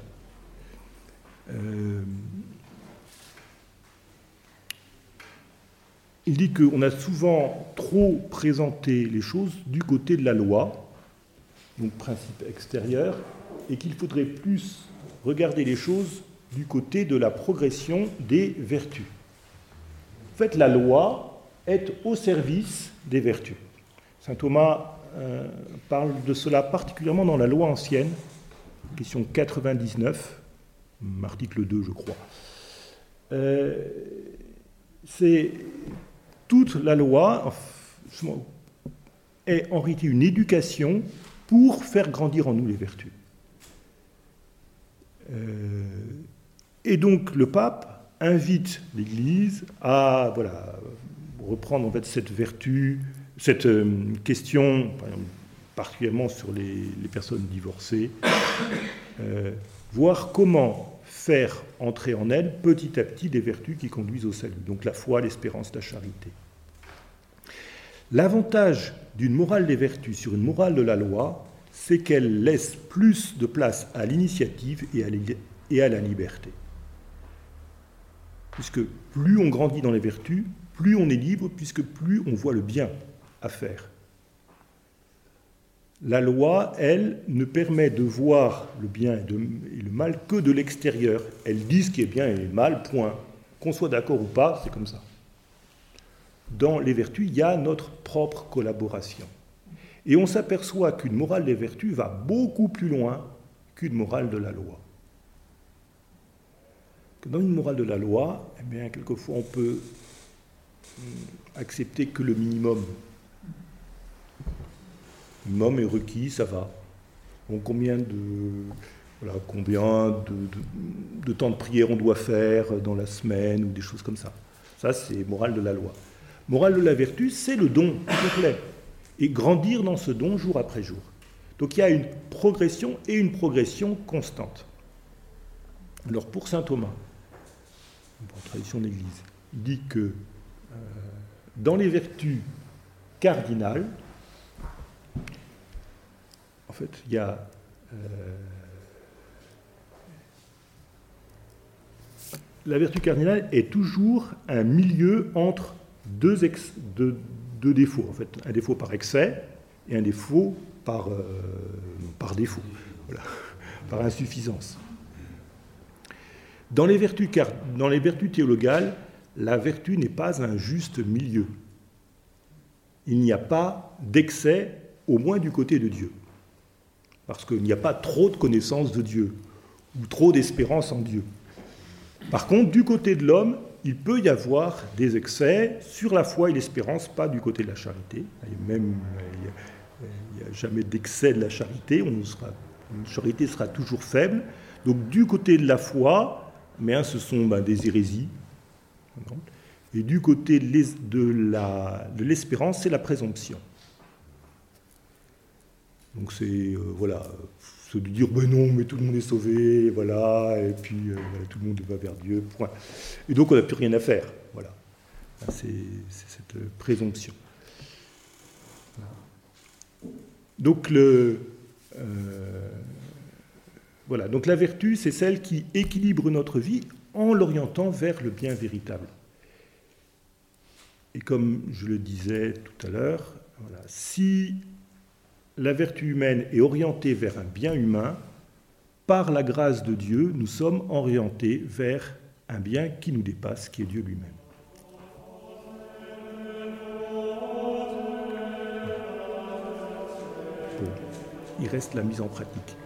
il dit qu'on a souvent trop présenté les choses du côté de la loi, donc principe extérieur, et qu'il faudrait plus regarder les choses du côté de la progression des vertus. En fait, la loi est au service des vertus. Saint Thomas euh, parle de cela particulièrement dans la loi ancienne, question 99, article 2 je crois. Euh, c'est toute la loi est en réalité une éducation pour faire grandir en nous les vertus. Euh, et donc le pape invite l'Église à voilà, reprendre en fait cette vertu, cette euh, question, particulièrement sur les, personnes divorcées, euh, voir comment faire entrer en elle petit à petit des vertus qui conduisent au salut, donc la foi, l'espérance, la charité. L'avantage d'une morale des vertus sur une morale de la loi, c'est qu'elle laisse plus de place à l'initiative et à la liberté. Puisque plus on grandit dans les vertus, plus on est libre, puisque plus on voit le bien à faire. La loi, elle, ne permet de voir le bien et, le mal que de l'extérieur. Elle dit ce qui est bien et mal, point. Qu'on soit d'accord ou pas, c'est comme ça. Dans les vertus, il y a notre propre collaboration. Et on s'aperçoit qu'une morale des vertus va beaucoup plus loin qu'une morale de la loi. dans une morale de la loi, eh bien, quelquefois on peut hum, accepter que le minimum minimum est requis, ça va. combien de, voilà, combien de, temps de prière on doit faire dans la semaine ou des choses comme ça. Ça, c'est morale de la loi. Morale de la vertu, c'est le don complet. Et grandir dans ce don jour après jour. Donc il y a une progression et une progression constante. Alors pour saint Thomas, pour tradition d'Église, il dit que euh, dans les vertus cardinales, en fait, il y a euh, la vertu cardinale est toujours un milieu entre deux, défauts, en fait, un défaut par excès et un défaut par, euh, défaut, par insuffisance. Dans les, vertus, dans les vertus théologales, la vertu n'est pas un juste milieu. Il n'y a pas d'excès, au moins du côté de Dieu parce qu'il n'y a pas trop de connaissance de Dieu, ou trop d'espérance en Dieu. Par contre, du côté de l'homme, il peut y avoir des excès sur la foi et l'espérance, pas du côté de la charité. même, il n'y a, jamais d'excès de la charité, on sera, la charité sera toujours faible. Donc du côté de la foi, mais hein, ce sont ben, des hérésies. Et du côté de l'espérance, c'est la présomption. Donc c'est euh, voilà, se dire ben non, mais tout le monde est sauvé, voilà, et puis euh, tout le monde va vers Dieu, point. Et donc on n'a plus rien à faire, voilà. C'est cette présomption. Donc le, euh, voilà, donc la vertu, c'est celle qui équilibre notre vie en l'orientant vers le bien véritable. Et comme je le disais tout à l'heure, voilà, si la vertu humaine est orientée vers un bien humain, par la grâce de Dieu, nous sommes orientés vers un bien qui nous dépasse, qui est Dieu lui-même. il reste la mise en pratique.